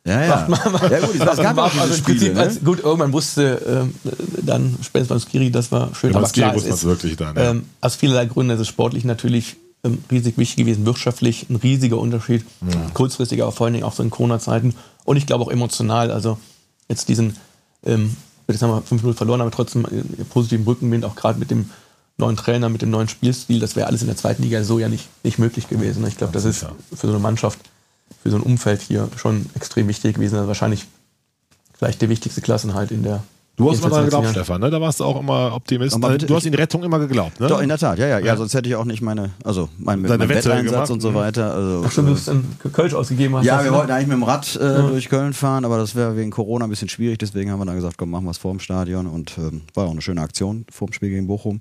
[SPEAKER 4] ja, ja. Mal, mal. ja gut,
[SPEAKER 2] das gab auch also Spiele, Prinzip, ne? als, gut, irgendwann wusste ähm, dann spätestens beim Skiri, das war schön.
[SPEAKER 3] Ja, aber klar, wusste man es wirklich dann. Ja.
[SPEAKER 2] Ähm, aus vielerlei Gründen, es ist sportlich natürlich riesig wichtig gewesen, wirtschaftlich ein riesiger Unterschied, ja. kurzfristiger, aber vor allen Dingen auch so in Corona-Zeiten und ich glaube auch emotional, also jetzt diesen, ähm, jetzt haben wir 5-0 verloren, aber trotzdem äh, positiven Rückenwind, auch gerade mit dem neuen Trainer, mit dem neuen Spielstil, das wäre alles in der zweiten Liga so ja nicht, nicht möglich gewesen. Ich glaube, das ist für so eine Mannschaft, für so ein Umfeld hier schon extrem wichtig gewesen. Also wahrscheinlich vielleicht der wichtigste Klassenhalt in der
[SPEAKER 3] Du hast immer daran geglaubt, Stefan, ne? Da warst du auch immer Optimist.
[SPEAKER 4] Aber
[SPEAKER 3] du hast in die Rettung immer geglaubt, ne?
[SPEAKER 4] Doch, in der Tat, ja, ja, ja, sonst hätte ich auch nicht meine, also mein, mein
[SPEAKER 3] Wette
[SPEAKER 4] Wetteinsatz
[SPEAKER 3] gemacht.
[SPEAKER 4] und so weiter. Also,
[SPEAKER 2] Ach stimmt, du hast dann Kölsch ausgegeben. Hast
[SPEAKER 4] ja, wir wollten eigentlich mit dem Rad äh, durch Köln fahren, aber das wäre wegen Corona ein bisschen schwierig, deswegen haben wir dann gesagt, komm, machen wir es vor dem Stadion und ähm, war auch eine schöne Aktion vor dem Spiel gegen Bochum.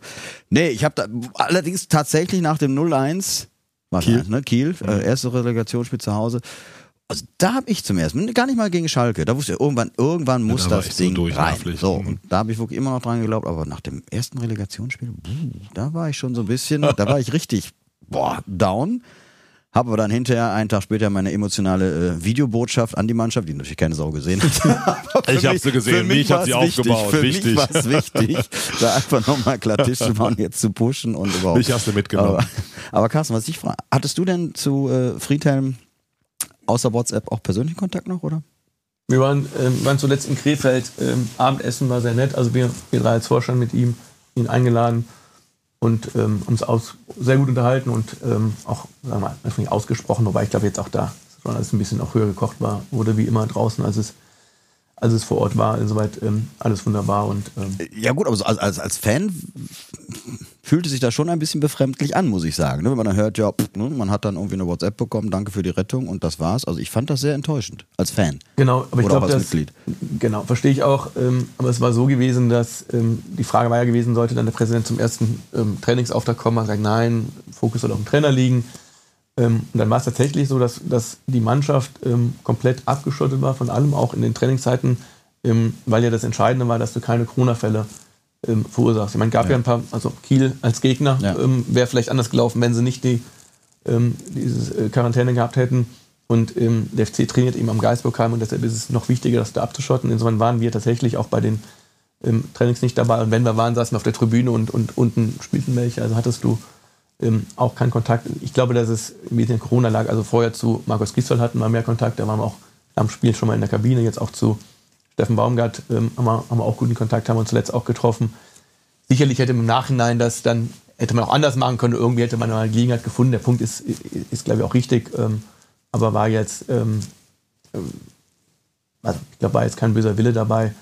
[SPEAKER 4] Nee, ich habe da allerdings tatsächlich nach dem 0-1 war
[SPEAKER 3] Kiel.
[SPEAKER 4] Kiel, ne? Kiel äh, erste Relegationsspiel zu Hause. Also da habe ich zum ersten Mal, gar nicht mal gegen Schalke, da wusste ich, irgendwann, irgendwann muss
[SPEAKER 3] da war
[SPEAKER 4] das
[SPEAKER 3] so
[SPEAKER 4] Ding
[SPEAKER 3] durch,
[SPEAKER 4] rein.
[SPEAKER 3] nervlich.
[SPEAKER 4] So, und da habe ich wirklich immer noch dran geglaubt, aber nach dem ersten Relegationsspiel, da war ich schon so ein bisschen, da war ich richtig boah, down. Habe aber dann hinterher, einen Tag später, meine emotionale äh, Videobotschaft an die Mannschaft, die natürlich keine Sau gesehen hat.
[SPEAKER 3] Ich hab
[SPEAKER 4] mich-
[SPEAKER 3] sie gesehen.
[SPEAKER 4] mich
[SPEAKER 3] Mich hat sie
[SPEAKER 4] wichtig.
[SPEAKER 3] aufgebaut.
[SPEAKER 4] Für
[SPEAKER 3] Wichtig.
[SPEAKER 4] mich war es wichtig, da einfach nochmal glatt Tisch zu machen, jetzt zu pushen und überhaupt.
[SPEAKER 3] Mich hast du mitgenommen.
[SPEAKER 4] Aber, aber Carsten, was ich frage, hattest du denn zu äh, Friedhelm außer WhatsApp auch persönlichen Kontakt noch, oder?
[SPEAKER 2] Wir waren, ähm, waren zuletzt in Krefeld. Ähm, Abendessen war sehr nett. Also wir, wir drei als Vorstand mit ihm, ihn eingeladen und ähm, uns aus, sehr gut unterhalten und ähm, auch, sagen wir mal, ausgesprochen, wobei ich glaube jetzt auch da schon alles ein bisschen auch höher gekocht war, wurde wie immer draußen, als es, als es vor Ort war. Insoweit ähm, alles wunderbar und ähm,
[SPEAKER 4] Ja gut, aber so als, als, als Fan fühlte sich das schon ein bisschen befremdlich an, muss ich sagen. Ne? Wenn man dann hört, ja, pff, ne, man hat dann irgendwie eine WhatsApp bekommen, danke für die Rettung und das war's. Also ich fand das sehr enttäuschend als Fan.
[SPEAKER 2] Genau, aber ich
[SPEAKER 4] Oder auch
[SPEAKER 2] glaube,
[SPEAKER 4] als
[SPEAKER 2] das
[SPEAKER 4] Mitglied.
[SPEAKER 2] genau verstehe ich auch. Ähm, aber es war so gewesen, dass ähm, die Frage war ja gewesen, sollte dann der Präsident zum ersten ähm, Trainingsauftakt kommen? Hat gesagt, nein, Fokus soll auf dem Trainer liegen. Ähm, und dann war es tatsächlich so, dass, dass die Mannschaft ähm, komplett abgeschottet war von allem, auch in den Trainingszeiten, ähm, weil ja das Entscheidende war, dass du keine Corona-Fälle ähm, verursachst. Ich meine, gab ja. ein paar, also Kiel als Gegner
[SPEAKER 4] Ja.
[SPEAKER 2] ähm, wäre vielleicht anders gelaufen, wenn sie nicht die ähm, diese äh, Quarantäne gehabt hätten. Und der FC trainiert eben am Geisburgheim und deshalb ist es noch wichtiger, das da abzuschotten. Insofern waren wir tatsächlich auch bei den Trainings nicht dabei. Und wenn wir waren, saßen wir auf der Tribüne und, und unten spielten welche. Also hattest du ähm, auch keinen Kontakt. Ich glaube, dass es ein bisschen Corona lag. Also vorher zu Markus Gisdol hatten wir mehr Kontakt. Da waren wir auch am Spiel schon mal in der Kabine. Jetzt auch zu Steffen Baumgart ähm, haben, wir, haben wir auch guten Kontakt, haben wir uns zuletzt auch getroffen. Sicherlich hätte man im Nachhinein das dann, hätte man auch anders machen können. Irgendwie hätte man mal Gelegenheit gefunden. Der Punkt ist, ist, ist glaube ich, auch richtig. Ähm, aber war jetzt, ähm, ähm, also ich glaube, war jetzt kein böser Wille dabei.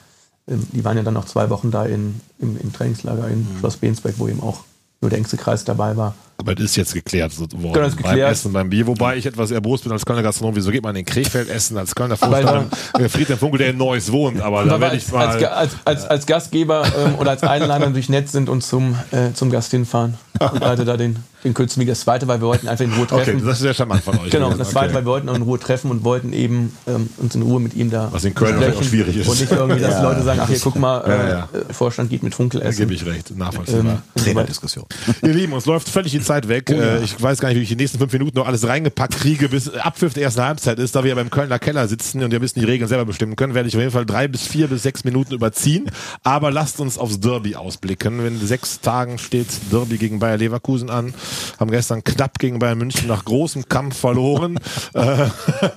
[SPEAKER 2] Ähm, die waren ja dann noch zwei Wochen da in, im, im Trainingslager in Schloss Bensberg, wo eben auch nur der engste Kreis dabei war.
[SPEAKER 3] Aber das ist jetzt geklärt so worden.
[SPEAKER 2] Genau, ist
[SPEAKER 3] Beim
[SPEAKER 2] geklärt.
[SPEAKER 3] Essen, beim Bier. Wobei ich etwas erbost bin als Kölner Gastronom. Wieso geht man in Krefeld essen als Kölner Vorstand? Äh, Friedhelm Funkel, der in Neuss wohnt. Aber da werde ich
[SPEAKER 2] als, als,
[SPEAKER 3] mal...
[SPEAKER 2] Ga- als, als, als Gastgeber ähm, oder als Einlader natürlich nett sind und zum, äh, zum Gast hinfahren. Und Leute da den, den kürzeren Weg. Das zweite, weil wir wollten einfach in Ruhe
[SPEAKER 3] Okay,
[SPEAKER 2] treffen.
[SPEAKER 3] das ist sehr charmant von euch.
[SPEAKER 2] Genau, das zweite,
[SPEAKER 3] Okay.
[SPEAKER 2] weil wir wollten in Ruhe treffen und wollten eben ähm, uns in Ruhe mit ihm da
[SPEAKER 3] Was in Köln auch schwierig ist.
[SPEAKER 2] Und nicht irgendwie, dass
[SPEAKER 4] Ja.
[SPEAKER 2] Leute sagen, ach hier, guck mal,
[SPEAKER 3] Ja, ja.
[SPEAKER 2] äh, Vorstand geht mit Funkel
[SPEAKER 3] Da
[SPEAKER 2] essen.
[SPEAKER 3] gebe ich recht, nachvollziehbar.
[SPEAKER 2] Ähm, insoweit-
[SPEAKER 4] Trainerdiskussion.
[SPEAKER 3] Ihr Lieben, uns läuft völlig die Zeit weg. Äh, Ich weiß gar nicht, wie ich die nächsten fünf Minuten noch alles reingepackt kriege, bis Abpfiff der ersten Halbzeit ist. Da wir ja beim Kölner Keller sitzen und wir müssen die Regeln selber bestimmen können, werde ich auf jeden Fall drei bis vier bis sechs Minuten überziehen. Aber lasst uns aufs Derby ausblicken. In sechs Tagen steht Derby gegen Bayer Leverkusen an. Haben gestern knapp gegen Bayern München nach großem Kampf verloren. äh,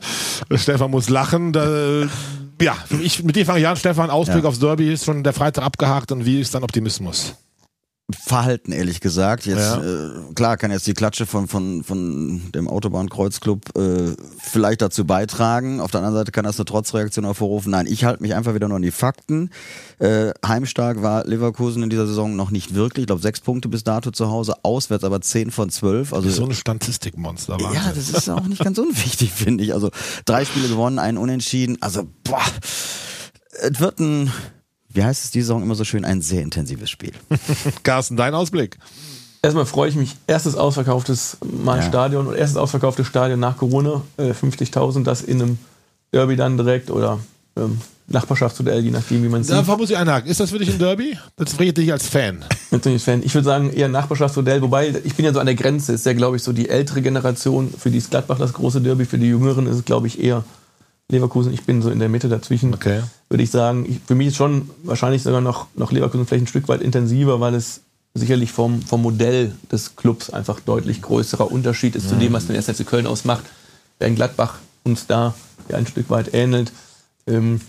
[SPEAKER 3] Stefan muss lachen. Da, ja, ich, mit dir fange ich an, Stefan. Ausblick
[SPEAKER 4] Ja.
[SPEAKER 3] aufs Derby ist schon der Freitag abgehakt und wie ist dann Optimismus?
[SPEAKER 4] Verhalten, ehrlich gesagt. Jetzt,
[SPEAKER 3] Ja.
[SPEAKER 4] äh, klar kann jetzt die Klatsche von, von, von dem Autobahnkreuzclub äh, vielleicht dazu beitragen. Auf der anderen Seite kann das eine Trotzreaktion hervorrufen. Nein, ich halte mich einfach wieder nur an die Fakten. Äh, heimstark war Leverkusen in dieser Saison noch nicht wirklich. Ich glaube, sechs Punkte bis dato zu Hause, auswärts aber zehn von zwölf. Also
[SPEAKER 3] So ein Statistikmonster. Wahnsinn.
[SPEAKER 4] ja, das ist auch nicht ganz unwichtig, finde ich. Also drei Spiele gewonnen, einen unentschieden. Also, boah, es wird ein, wie heißt es die Saison immer so schön, ein sehr intensives Spiel.
[SPEAKER 3] Carsten, dein Ausblick.
[SPEAKER 2] Erstmal freue ich mich, erstes ausverkauftes Mal
[SPEAKER 4] Ja.
[SPEAKER 2] Stadion und erstes ausverkauftes Stadion nach Corona, äh, 50.000, das in einem Derby dann direkt oder ähm, Nachbarschaftsduell, je nachdem, wie man es sieht.
[SPEAKER 3] Da muss ich einhaken. Ist das für dich ein Derby? Das friert dich als Fan.
[SPEAKER 2] Natürlich Fan. Ich würde sagen, eher ein Nachbarschaftsmodell, wobei ich bin ja so an der Grenze. Ist ja, glaube ich, so die ältere Generation. Für die ist Gladbach das große Derby, für die Jüngeren ist es, glaube ich, eher Leverkusen. Ich bin so in der Mitte dazwischen.
[SPEAKER 3] Okay.
[SPEAKER 2] Würde ich sagen, ich, für mich ist schon wahrscheinlich sogar noch, noch Leverkusen vielleicht ein Stück weit intensiver, weil es sicherlich vom, vom Modell des Clubs einfach deutlich größerer Unterschied ist zu dem, was den 1. FC Köln ausmacht. Während Gladbach uns da ja ein Stück weit ähnelt. Ähm,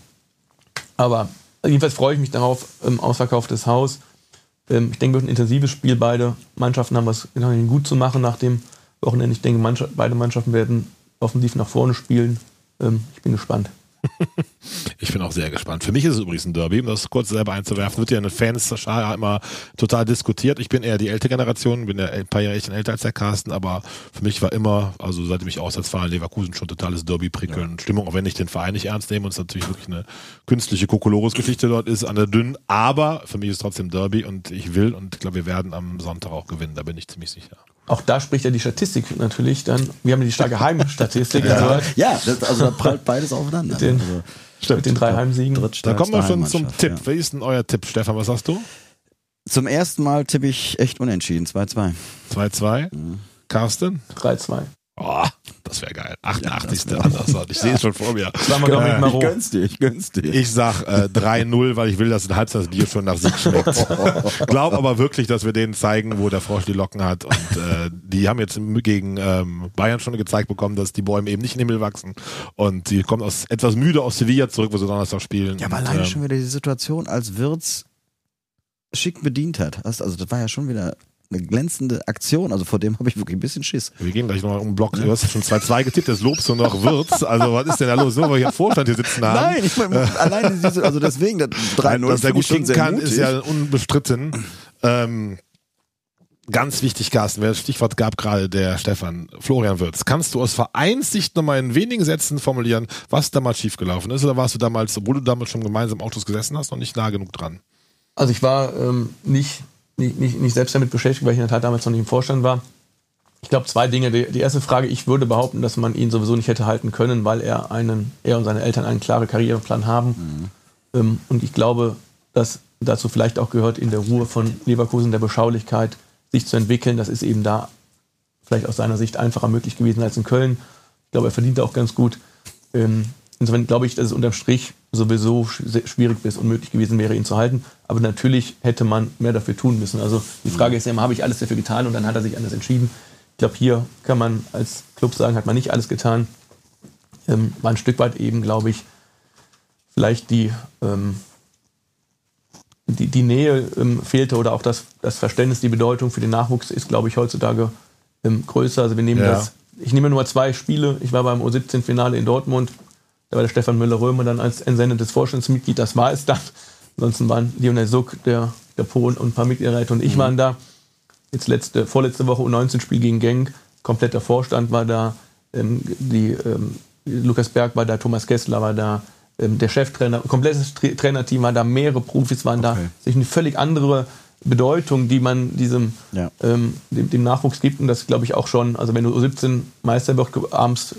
[SPEAKER 2] aber jedenfalls freue ich mich darauf, ähm, ausverkauftes Haus. Ähm, ich denke, wird ein intensives Spiel. Beide Mannschaften haben was gut zu machen nach dem Wochenende. Ich denke, Mannschaft, beide Mannschaften werden offensiv nach vorne spielen. Ähm, ich bin gespannt.
[SPEAKER 3] Ich bin auch sehr gespannt. Für mich ist es übrigens ein Derby, um das kurz selber einzuwerfen. Wird ja in den Fans immer total diskutiert. Ich bin eher die ältere Generation, bin ja ein paar Jahre älter als der Carsten, aber für mich war immer, also seitdem ich auswärts fahre Leverkusen, schon totales Derby-Prickeln. Ja. Stimmung, auch wenn ich den Verein nicht ernst nehme und es natürlich wirklich eine künstliche Kokolores-Geschichte dort ist, an der dünnen. Aber für mich ist es trotzdem Derby und ich will und ich glaube, wir werden am Sonntag auch gewinnen. Da bin ich ziemlich sicher.
[SPEAKER 2] Auch da spricht ja die Statistik natürlich dann. Wir haben die starke Heimstatistik.
[SPEAKER 4] ja, also, ja das, also da prallt beides aufeinander.
[SPEAKER 2] Mit den, also, mit den drei Heimsiegen.
[SPEAKER 3] Da kommen wir schon zum Tipp. Ja. Wie ist denn euer Tipp, Stefan? Was sagst du?
[SPEAKER 4] Zum ersten Mal tippe ich echt unentschieden. 2-2.
[SPEAKER 3] 2-2. Mhm. Carsten?
[SPEAKER 2] 3-2.
[SPEAKER 3] Oh, das wäre geil. 88. Ja, Andersort. Ich ja. sehe es schon vor mir.
[SPEAKER 4] Sag mal äh, mal ich gönn's dir, ich gönn's dir.
[SPEAKER 3] Ich sag äh, 3-0, weil ich will, dass ein Halbzeitbier schon nach Sieg schmeckt. Glaub aber wirklich, dass wir denen zeigen, wo der Frosch die Locken hat. Und äh, die haben jetzt gegen ähm, Bayern schon gezeigt bekommen, dass die Bäume eben nicht in den Himmel wachsen. Und sie kommen aus etwas müde aus Sevilla zurück, wo sie Donnerstag spielen.
[SPEAKER 4] Ja, aber alleine ähm, schon wieder die Situation, als Wirtz schick bedient hat. Also das war ja schon wieder eine glänzende Aktion. Also vor dem habe ich wirklich ein bisschen Schiss.
[SPEAKER 3] Wir gehen gleich nochmal um den Block. Du hast schon 2-2 getippt, das lobst du noch Wirtz. Also was ist denn da los? Nur weil wir hier Vorstand hier sitzen haben.
[SPEAKER 4] Nein, ich meine, alleine diese, also deswegen, das 3-0
[SPEAKER 3] Dass der gut kicken kann, mutig. ist ja unbestritten. Ähm, Ganz wichtig, Carsten, wer das Stichwort gab gerade der Stefan, Florian Wirtz. Kannst du aus Vereinssicht nochmal in wenigen Sätzen formulieren, was damals schiefgelaufen ist? Oder warst du damals, obwohl du damals schon gemeinsam Autos gesessen hast, noch nicht nah genug dran?
[SPEAKER 2] Also ich war ähm, nicht nicht, nicht, nicht selbst damit beschäftigt, weil ich in der Tat damals noch nicht im Vorstand war. Ich glaube, zwei Dinge. Die, die, erste Frage, ich würde behaupten, dass man ihn sowieso nicht hätte halten können, weil er einen, er und seine Eltern einen klaren Karriereplan haben. Mhm. Ähm, und ich glaube, dass dazu vielleicht auch gehört, in der Ruhe von Leverkusen, der Beschaulichkeit, sich zu entwickeln. Das ist eben da vielleicht aus seiner Sicht einfacher möglich gewesen als in Köln. Ich glaube, er verdient auch ganz gut. Ähm, insofern glaube ich, dass es unterm Strich sowieso schwierig bis unmöglich gewesen wäre, ihn zu halten. Aber natürlich hätte man mehr dafür tun müssen. Also die Frage ist ja immer, habe ich alles dafür getan und dann hat er sich anders entschieden. Ich glaube, hier kann man als Club sagen, hat man nicht alles getan. Ähm, war ein Stück weit eben, glaube ich, vielleicht die, ähm, die, die Nähe ähm, fehlte oder auch das, das Verständnis, die Bedeutung für den Nachwuchs ist, glaube ich, heutzutage ähm, größer. Also wir nehmen ja. das, ich nehme nur zwei Spiele. Ich war beim U17-Finale in Dortmund da war der Stefan Müller-Römer dann als entsendetes Vorstandsmitglied, das war es dann. Ansonsten waren Lionel Suck, der, der Polen und ein paar Mitglieder und ich mhm. waren da. Jetzt letzte, vorletzte Woche U19-Spiel gegen Genk, kompletter Vorstand war da, ähm, die, ähm, Lukas Berg war da, Thomas Kessler war da, ähm, der Cheftrainer, komplettes Tra Trainerteam war da, mehrere Profis waren okay. da. Sich eine völlig andere Bedeutung, die man diesem ja. ähm, dem, dem, Nachwuchs gibt. Und das glaube ich auch schon, also wenn du U17 Meister wird, abends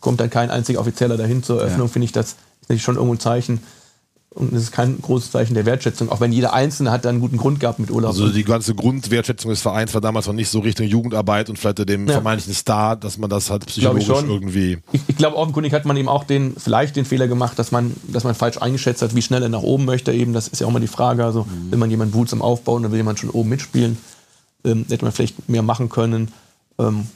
[SPEAKER 2] kommt dann kein einziger Offizieller dahin zur Eröffnung, ja. finde ich, das ist natürlich schon irgendwo ein Zeichen. Und es ist kein großes Zeichen der Wertschätzung, auch wenn jeder Einzelne hat da einen guten Grund gehabt mit Urlaub.
[SPEAKER 3] Also die ganze Grundwertschätzung des Vereins war damals noch nicht so Richtung Jugendarbeit und vielleicht dem ja. vermeintlichen Star, dass man das halt psychologisch
[SPEAKER 2] ich
[SPEAKER 3] irgendwie.
[SPEAKER 2] Ich, ich glaube, offenkundig hat man eben auch den, vielleicht den Fehler gemacht, dass man, dass man falsch eingeschätzt hat, wie schnell er nach oben möchte. Eben, das ist ja auch mal die Frage. Also, mhm. will man jemanden behutsam aufbauen, dann will jemand schon oben mitspielen. Ähm, hätte man vielleicht mehr machen können. Ähm,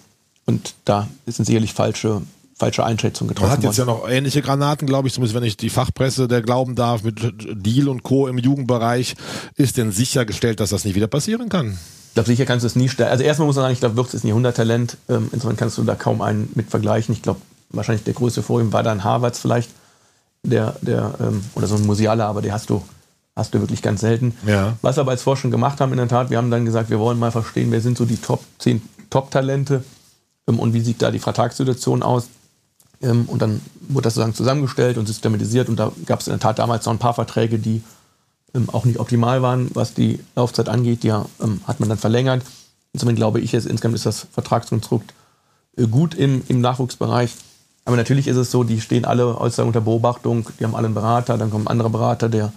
[SPEAKER 2] und da sind sicherlich falsche falsche Einschätzung getroffen
[SPEAKER 3] Man hat jetzt worden. ja noch ähnliche Granaten, glaube ich, zumindest wenn ich die Fachpresse der glauben darf, mit Deal und Co. im Jugendbereich. Ist denn sichergestellt, dass das nicht wieder passieren kann?
[SPEAKER 2] Ich glaube, sicher kannst du es nie stellen. Also erstmal muss man sagen, ich glaube, Wirtz ist ein Jahrhunderttalent. Ähm, insofern kannst du da kaum einen mit vergleichen. Ich glaube, wahrscheinlich der größte vor ihm war dann Harvards vielleicht, der, der, ähm, oder so ein Musialer, aber der hast du, hast du wirklich ganz selten. Ja. Was wir aber als Forschung gemacht haben, in der Tat, wir haben dann gesagt, wir wollen mal verstehen, wer sind so die Top 10 Top-Talente ähm, und wie sieht da die Vertragssituation aus. Ähm, und dann wurde das sozusagen zusammengestellt und systematisiert. Und da gab es in der Tat damals noch ein paar Verträge, die ähm, auch nicht optimal waren, was die Laufzeit angeht. Die ähm, hat man dann verlängert. Insofern glaube ich, jetzt, insgesamt ist das Vertragskonstrukt äh, gut im, im Nachwuchsbereich. Aber natürlich ist es so, die stehen alle unter Beobachtung, die haben alle einen Berater, dann kommt ein anderer Berater, der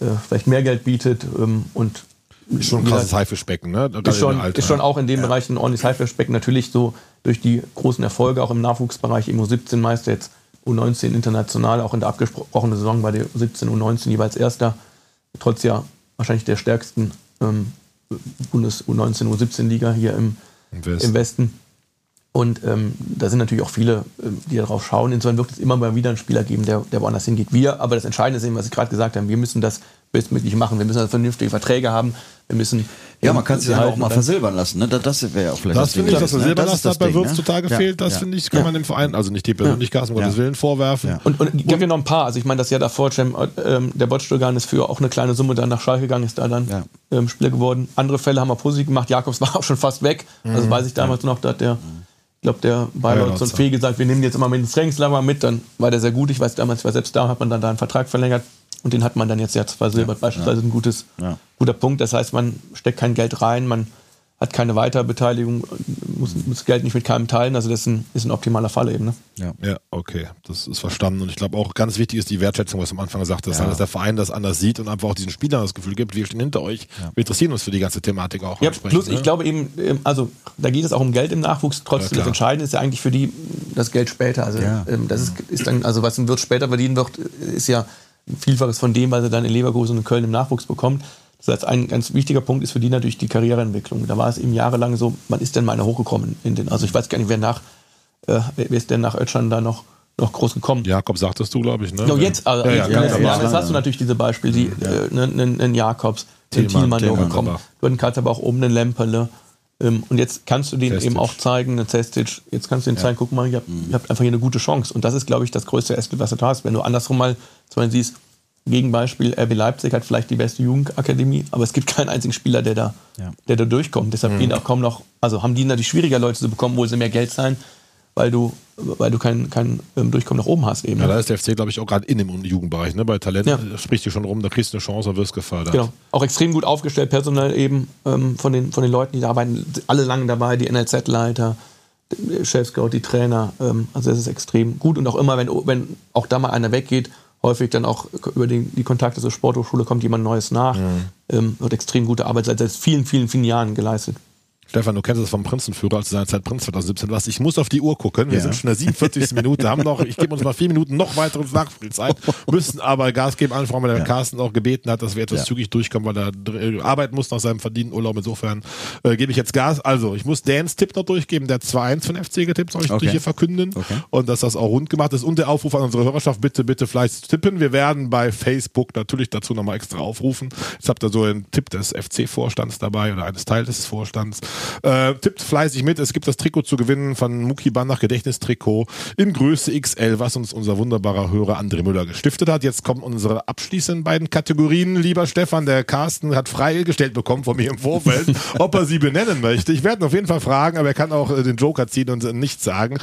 [SPEAKER 2] äh, vielleicht mehr Geld bietet ähm, und
[SPEAKER 3] ist schon ein krasses Haifischbecken, ne?
[SPEAKER 2] Ist schon, ist schon auch in dem ja. Bereich ein ordentliches Haifischbecken. Natürlich so durch die großen Erfolge auch im Nachwuchsbereich, irgendwo 17 Meister, jetzt U19 international, auch in der abgesprochenen Saison bei der 17 U19 jeweils Erster, trotz ja wahrscheinlich der stärksten ähm, Bundes U19 U17 Liga hier im, Im, West. im Westen. Und ähm, da sind natürlich auch viele, ähm, die darauf schauen. Insofern wird es immer mal wieder einen Spieler geben, der, der woanders hingeht. Wir, aber das Entscheidende ist eben, was ich gerade gesagt habe, wir müssen das bestmöglich machen. Wir müssen also vernünftige Verträge haben. Wir müssen
[SPEAKER 4] ja, man kann sich dann auch mal versilbern lassen. Ne? Das, das wäre ja auch vielleicht
[SPEAKER 3] das, finde ich, dass der Silberlast
[SPEAKER 4] ne?
[SPEAKER 3] hat bei Würz
[SPEAKER 4] ne?
[SPEAKER 3] total
[SPEAKER 4] Ja,
[SPEAKER 3] fehlt. Das
[SPEAKER 4] ja.
[SPEAKER 3] finde ich, kann man dem Verein, also nicht die Persönlichkeit, um Gottes Willen vorwerfen.
[SPEAKER 4] Ja.
[SPEAKER 2] Und, und ich habe ja noch ein paar. Also ich meine, das Jahr davor, ähm, der Botstogan ist für auch eine kleine Summe dann nach Schalke gegangen, ist da dann
[SPEAKER 4] Ja.
[SPEAKER 2] ähm, Spieler geworden. Andere Fälle haben wir positiv gemacht. Jakobs war auch schon fast weg.
[SPEAKER 3] Mhm.
[SPEAKER 2] Also weiß ich damals noch, da hat der, ich glaube, der Bayreuth so ein. Fee gesagt, wir nehmen jetzt immer mit ins Trainingslager mit. Dann war der sehr gut. Ich weiß damals, ich war selbst da, hat man dann da einen Vertrag verlängert. Und den hat man dann jetzt ja versilbert. Beispielsweise ein gutes,
[SPEAKER 4] Ja.
[SPEAKER 2] guter Punkt. Das heißt, man steckt kein Geld rein, man hat keine Weiterbeteiligung, muss, muss Geld nicht mit keinem teilen. Also das ist ein, ist ein optimaler Fall eben. Ne?
[SPEAKER 4] Ja.
[SPEAKER 3] Ja, okay, das ist verstanden. Und ich glaube auch ganz wichtig ist die Wertschätzung, was du am Anfang gesagt hast,
[SPEAKER 4] Ja.
[SPEAKER 3] dass der Verein das anders sieht und einfach auch diesen Spielern das Gefühl gibt, wir stehen hinter euch, wir interessieren uns für die ganze Thematik auch.
[SPEAKER 2] Ja,
[SPEAKER 3] entsprechend,
[SPEAKER 2] plus
[SPEAKER 3] ne?
[SPEAKER 2] ich glaube eben, ähm, also da geht es auch um Geld im Nachwuchs. Trotzdem,
[SPEAKER 3] Ja,
[SPEAKER 2] das. Entscheidende ist ja eigentlich für die das Geld später. Also
[SPEAKER 4] Ja.
[SPEAKER 2] ähm, das ist, ist dann, also was ein Wirt später verdienen wird, ist ja Vielfaches von dem, was er dann in Leverkusen und Köln im Nachwuchs bekommt. Das heißt, ein ganz wichtiger Punkt ist für die natürlich die Karriereentwicklung. Da war es eben jahrelang so, man ist denn mal hochgekommen in den, also ich weiß gar nicht, wer nach, äh, wer ist denn nach Ötschern da noch, noch groß gekommen?
[SPEAKER 3] Jakob sagtest du, glaube ich, ne?
[SPEAKER 2] Ja, jetzt, also
[SPEAKER 3] ja, ja,
[SPEAKER 2] Jahren,
[SPEAKER 3] Anfang.
[SPEAKER 2] jetzt hast du natürlich diese Beispiele, die, äh, einen, einen, einen Jakobs, den
[SPEAKER 3] Thielmann,
[SPEAKER 2] Thielmann,
[SPEAKER 3] Thielmann,
[SPEAKER 2] hochgekommen,
[SPEAKER 3] aber-
[SPEAKER 2] du einen Katzerbach oben, einen Lemperle. Ähm, und jetzt kannst du denen
[SPEAKER 3] Cestic.
[SPEAKER 2] eben auch zeigen, einen Cestic, jetzt kannst du denen zeigen, guck mal, ihr habt, ihr habt einfach hier eine gute Chance. Und das ist, glaube ich, das größte Asset, was du da hast. Wenn du andersrum mal zum Beispiel siehst, Gegenbeispiel, RB Leipzig hat vielleicht die beste Jugendakademie, aber es gibt keinen einzigen Spieler, der da,
[SPEAKER 4] Ja.
[SPEAKER 2] der da durchkommt. Deshalb
[SPEAKER 3] Mhm.
[SPEAKER 2] gehen auch kaum noch, also haben die natürlich schwieriger, Leute zu bekommen, wo sie mehr Geld zahlen, weil du, weil du kein, kein ähm, Durchkommen nach oben hast eben.
[SPEAKER 3] Ja, da ist der FC, glaube ich, auch gerade in dem Jugendbereich. Ne? Bei Talent
[SPEAKER 2] Ja.
[SPEAKER 3] spricht dich schon rum, da kriegst du eine Chance und wirst gefördert.
[SPEAKER 2] Genau. Auch extrem gut aufgestellt, personell eben ähm, von, den, von den Leuten, die da arbeiten. Alle lange dabei, die NLZ-Leiter, Chef-Scout, die Trainer. Ähm, also es ist extrem gut. Und auch immer, wenn, wenn auch da mal einer weggeht, häufig dann auch über den, die Kontakte zur Sporthochschule kommt jemand Neues nach. Ähm, wird extrem gute Arbeit seit seit vielen, vielen, vielen Jahren geleistet.
[SPEAKER 3] Stefan, du kennst es vom Prinzenführer, als du seinerzeit Prinz 2017 warst. Ich muss auf die Uhr gucken. Wir
[SPEAKER 4] Ja.
[SPEAKER 3] sind schon in der 47. Minute, haben noch, ich gebe uns mal vier Minuten noch weitere Nachspielzeit, müssen aber Gas geben, einfach weil der Carsten auch gebeten hat, dass wir etwas
[SPEAKER 4] Ja.
[SPEAKER 3] zügig durchkommen, weil er dr- arbeiten muss nach seinem verdienten Urlaub. Insofern äh, gebe ich jetzt Gas. Also, ich muss Dans Tipp noch durchgeben, der 2-1 von FC getippt, soll ich
[SPEAKER 4] Okay.
[SPEAKER 3] hier verkünden.
[SPEAKER 4] Okay.
[SPEAKER 3] Und dass das auch rund gemacht ist. Und der Aufruf an unsere Hörerschaft, bitte, bitte fleißig tippen. Wir werden bei Facebook natürlich dazu nochmal extra aufrufen. Jetzt habt ihr so einen Tipp des FC-Vorstands dabei oder eines Teils des Vorstands. Äh, tippt fleißig mit. Es gibt das Trikot zu gewinnen von Muki Bandach Gedächtnistrikot in Größe XL, was uns unser wunderbarer Hörer André Müller gestiftet hat. Jetzt kommen unsere abschließenden beiden Kategorien. Lieber Stefan, der Carsten hat freigestellt bekommen von mir im Vorfeld, ob er sie benennen möchte. Ich werde ihn auf jeden Fall fragen, aber er kann auch äh, den Joker ziehen und nichts sagen.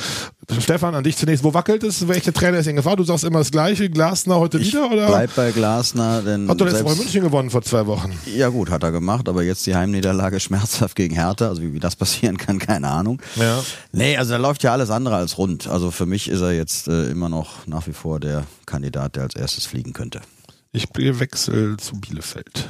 [SPEAKER 3] Stefan, an dich zunächst. Wo wackelt es? Welcher Trainer ist in Gefahr? Du sagst immer das Gleiche. Glasner heute
[SPEAKER 4] Ich
[SPEAKER 3] wieder? Oder?
[SPEAKER 4] bleib bei Glasner, denn
[SPEAKER 3] Hat doch letzte Woche München gewonnen vor zwei Wochen.
[SPEAKER 4] ja gut, hat er gemacht, aber jetzt die Heimniederlage schmerzhaft gegen Hertha, also wie, wie das passieren kann, keine Ahnung.
[SPEAKER 3] Ja.
[SPEAKER 4] Nee, also da läuft ja alles andere als rund. Also für mich ist er jetzt äh, immer noch nach wie vor der Kandidat, der als erstes fliegen könnte.
[SPEAKER 3] Ich wechsel zu Bielefeld.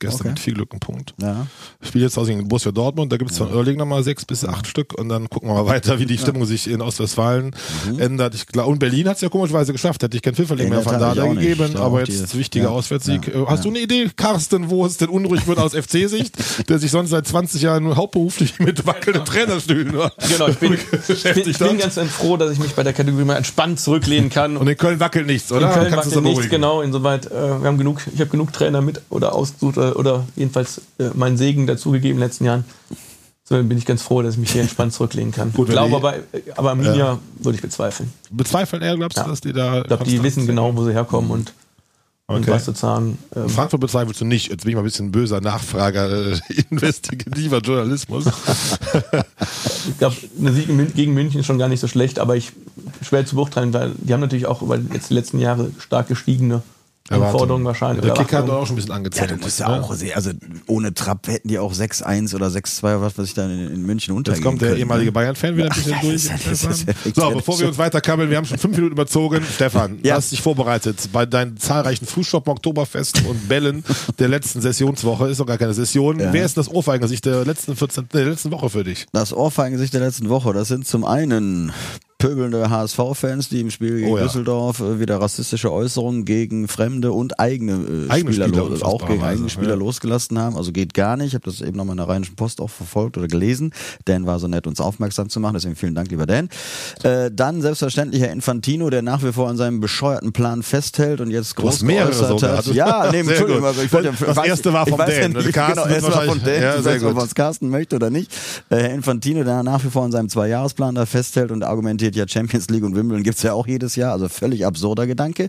[SPEAKER 3] Gestern
[SPEAKER 4] Okay.
[SPEAKER 3] mit viel Glück ein Punkt.
[SPEAKER 4] Ja.
[SPEAKER 3] Ich spiele jetzt aus gegen Borussia Dortmund, da gibt es von Erling nochmal sechs bis acht Stück und dann gucken wir mal weiter, wie die Stimmung sich in Ostwestfalen
[SPEAKER 4] Mhm.
[SPEAKER 3] ändert. Ich glaube, und Berlin hat es ja komischerweise geschafft, hätte ich kein Pfifferling
[SPEAKER 4] In
[SPEAKER 3] mehr von da gegeben,
[SPEAKER 4] Da
[SPEAKER 3] aber jetzt
[SPEAKER 4] die-
[SPEAKER 3] ist ein wichtiger
[SPEAKER 4] ja,
[SPEAKER 3] Auswärtssieg.
[SPEAKER 4] ja,
[SPEAKER 3] Hast du eine Idee, Carsten, wo es denn unruhig wird aus FC-Sicht, der sich sonst seit 20 Jahren hauptberuflich mit wackelnden Trainerstühlen
[SPEAKER 2] Genau, ich bin, ich bin, ganz, froh, dass ich mich bei der Kategorie mal entspannt zurücklehnen kann.
[SPEAKER 3] Und in Köln wackelt nichts, oder?
[SPEAKER 2] In Köln wackelt nichts, genau. Insoweit, äh, wir haben genug, ich habe genug Trainer mit oder ausgesucht oder, oder jedenfalls äh, meinen Segen dazugegeben in den letzten Jahren. So bin ich ganz froh, dass ich mich hier entspannt zurücklehnen kann.
[SPEAKER 3] Gut,
[SPEAKER 2] ich glaube aber, aber Arminia würde ich bezweifeln.
[SPEAKER 3] Bezweifeln eher, glaubst du,
[SPEAKER 2] Ja.
[SPEAKER 3] dass die da.
[SPEAKER 2] Ich glaube, die wissen genau, wo sie herkommen und, und
[SPEAKER 3] Okay.
[SPEAKER 2] was sozusagen. Ähm,
[SPEAKER 3] Frankfurt bezweifelst du nicht. Jetzt bin ich mal ein bisschen böser Nachfrager, äh, investigativer Journalismus.
[SPEAKER 2] ich glaube, eine Sieg gegen München ist schon gar nicht so schlecht, aber ich schwer zu beurteilen, weil die haben natürlich auch über jetzt die letzten Jahre stark gestiegene Anforderungen wahrscheinlich.
[SPEAKER 3] Der Kicker hat auch schon ein bisschen
[SPEAKER 4] Ja,
[SPEAKER 3] angezählt.
[SPEAKER 4] du musst ja
[SPEAKER 3] ne?
[SPEAKER 4] auch sehen, also ohne Trapp hätten die auch 6-1 oder 6-2, was weiß ich da in, in München
[SPEAKER 3] Jetzt
[SPEAKER 4] untergehen
[SPEAKER 3] kommt der
[SPEAKER 4] können,
[SPEAKER 3] ehemalige
[SPEAKER 4] ne?
[SPEAKER 3] Bayern-Fan wieder ein bisschen
[SPEAKER 4] Ach,
[SPEAKER 3] durch.
[SPEAKER 4] das ist ja- das ist ja wirklich-
[SPEAKER 3] so, bevor wir uns weiter kabbeln, wir haben schon fünf Minuten überzogen. Stefan, du
[SPEAKER 4] Ja.
[SPEAKER 3] hast dich vorbereitet bei deinen zahlreichen Frühstoppen, Oktoberfesten und Bällen der letzten Sessionswoche. Ist doch gar keine Session.
[SPEAKER 4] Ja.
[SPEAKER 3] Wer ist das Ohrfeigengesicht der letzten 14, der letzten Woche für dich?
[SPEAKER 4] Das Ohrfeigengesicht der letzten Woche, das sind zum einen pöbelnde HSV-Fans, die im Spiel gegen
[SPEAKER 3] Oh ja.
[SPEAKER 4] Düsseldorf äh, wieder rassistische Äußerungen gegen fremde und eigene, äh,
[SPEAKER 3] Eigene
[SPEAKER 4] Spieler,
[SPEAKER 3] Spieler,
[SPEAKER 4] auch gegen eigene Spieler
[SPEAKER 3] ja.
[SPEAKER 4] losgelassen haben. Also geht gar nicht. Ich habe das eben nochmal in der Rheinischen Post auch verfolgt oder gelesen. Dan war so nett, uns aufmerksam zu machen. Deswegen vielen Dank, lieber Dan. Äh, dann selbstverständlich Herr Infantino, der nach wie vor an seinem bescheuerten Plan festhält und jetzt groß geäußert
[SPEAKER 3] sogar.
[SPEAKER 4] hat. Ja, nee, Entschuldigung, aber ich wollte,
[SPEAKER 3] Das
[SPEAKER 4] weiß-
[SPEAKER 3] erste war vom Dan.
[SPEAKER 4] nicht,
[SPEAKER 3] Carsten
[SPEAKER 4] genau, erst war von Dan.
[SPEAKER 3] Ja, sehr
[SPEAKER 4] ob
[SPEAKER 3] gut.
[SPEAKER 4] es Carsten möchte oder nicht. Äh, Herr Infantino, der nach wie vor an seinem Zweijahresplan da festhält und argumentiert, ja Champions League und Wimbledon gibt's ja auch jedes Jahr, also völlig absurder Gedanke.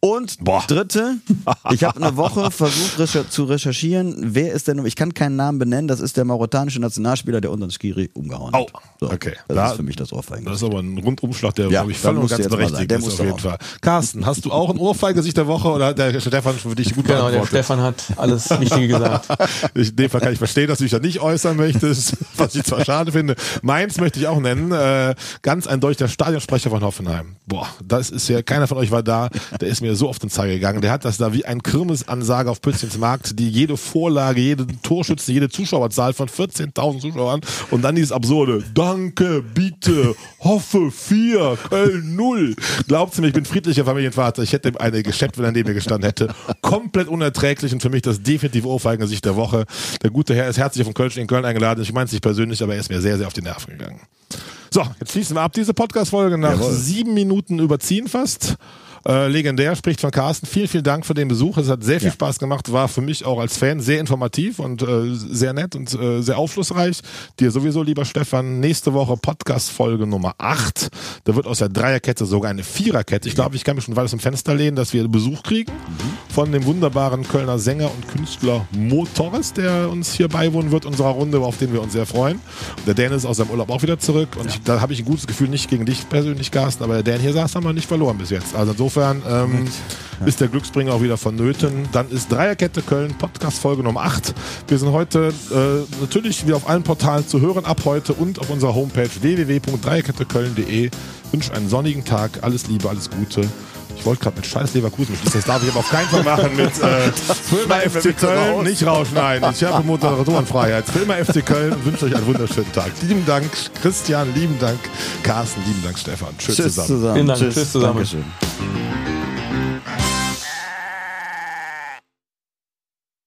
[SPEAKER 4] Und
[SPEAKER 3] Boah.
[SPEAKER 4] dritte, ich habe eine Woche versucht recher zu recherchieren, wer ist denn, ich kann keinen Namen benennen, das ist der mauretanische Nationalspieler, der unseren Skiri umgehauen hat.
[SPEAKER 3] Oh, okay.
[SPEAKER 4] Das
[SPEAKER 3] Da-
[SPEAKER 4] ist für mich das Ohrfeigen.
[SPEAKER 3] Das ist aber ein Rundumschlag, der,
[SPEAKER 4] Ja,
[SPEAKER 3] glaube ich, voll und ganz berechtigt
[SPEAKER 4] Der
[SPEAKER 3] ist
[SPEAKER 4] muss
[SPEAKER 3] auf jeden
[SPEAKER 4] auch.
[SPEAKER 3] Fall. Carsten, hast du auch ein Ohrfeigesicht der Woche oder hat der Stefan für dich gut
[SPEAKER 2] Genau, der? Stefan hat alles Wichtige gesagt.
[SPEAKER 3] Ich, in dem Fall kann ich verstehen, dass du dich da nicht äußern möchtest, was ich zwar schade finde. Meins möchte ich auch nennen, äh, ganz eindeutig der Stadionsprecher von Hoffenheim. Boah, das ist ja, keiner von euch war da, der ist mir so auf den Zeiger gegangen. Der hat das da wie ein Kirmesansage auf Pützchens Markt, die jede Vorlage, jede Torschütze, jede Zuschauerzahl von 14.000 Zuschauern und dann dieses absurde, danke, bitte, hoffe, vier, Köln, null. Glaubt mir, ich bin friedlicher Familienvater, ich hätte ihm eine geschäppt, wenn er neben mir gestanden hätte. Komplett unerträglich und für mich das definitive Ohrfeigengesicht der Woche. Der gute Herr ist herzlich von Köln in Köln eingeladen. Ich meine es nicht persönlich, aber er ist mir sehr, sehr auf die Nerven gegangen. So, jetzt schließen wir ab diese Podcast-Folge nach
[SPEAKER 4] Jawohl.
[SPEAKER 3] sieben Minuten überziehen fast. Äh, legendär, spricht von Carsten. Vielen, vielen Dank für den Besuch. Es hat sehr viel
[SPEAKER 4] Ja.
[SPEAKER 3] Spaß gemacht, war für mich auch als Fan sehr informativ und äh, sehr nett und äh, sehr aufschlussreich. Dir sowieso, lieber Stefan, nächste Woche Podcast-Folge Nummer 8. Da wird aus der Dreierkette sogar eine Viererkette. Ich glaube, ich kann mich schon weit aus dem Fenster lehnen, dass wir Besuch kriegen von dem wunderbaren Kölner Sänger und Künstler Mo Torres, der uns hier beiwohnen wird, unserer Runde, auf den wir uns sehr freuen. Und der Dan ist aus seinem Urlaub auch wieder zurück und ich, da habe ich ein gutes Gefühl, nicht gegen dich persönlich, Carsten, aber der Dan hier saß, haben wir nicht verloren bis jetzt. Also insofern ähm, ist der Glücksbringer auch wieder vonnöten. Dann ist Dreierkette Köln, Podcast Folge Nummer 8. Wir sind heute äh, natürlich wieder auf allen Portalen zu hören, ab heute und auf unserer Homepage www.dreierketteköln.de. Wünsche einen sonnigen Tag, alles Liebe, alles Gute. Ich wollte gerade mit Scheiß Leverkusen schließen, das darf ich aber auf keinen Fall machen mit äh, Filmer FC Köln,
[SPEAKER 4] raus.
[SPEAKER 3] nicht rausschneiden. Ich habe Moderatorenfreiheit. Filmer FC Köln und wünsche euch einen wunderschönen Tag. Lieben Dank, Christian, lieben Dank, Carsten, lieben Dank, Stefan. Tschüss,
[SPEAKER 4] Tschüss
[SPEAKER 3] zusammen.
[SPEAKER 4] zusammen.
[SPEAKER 2] Vielen Dank. Tschüss zusammen.
[SPEAKER 4] Dankeschön.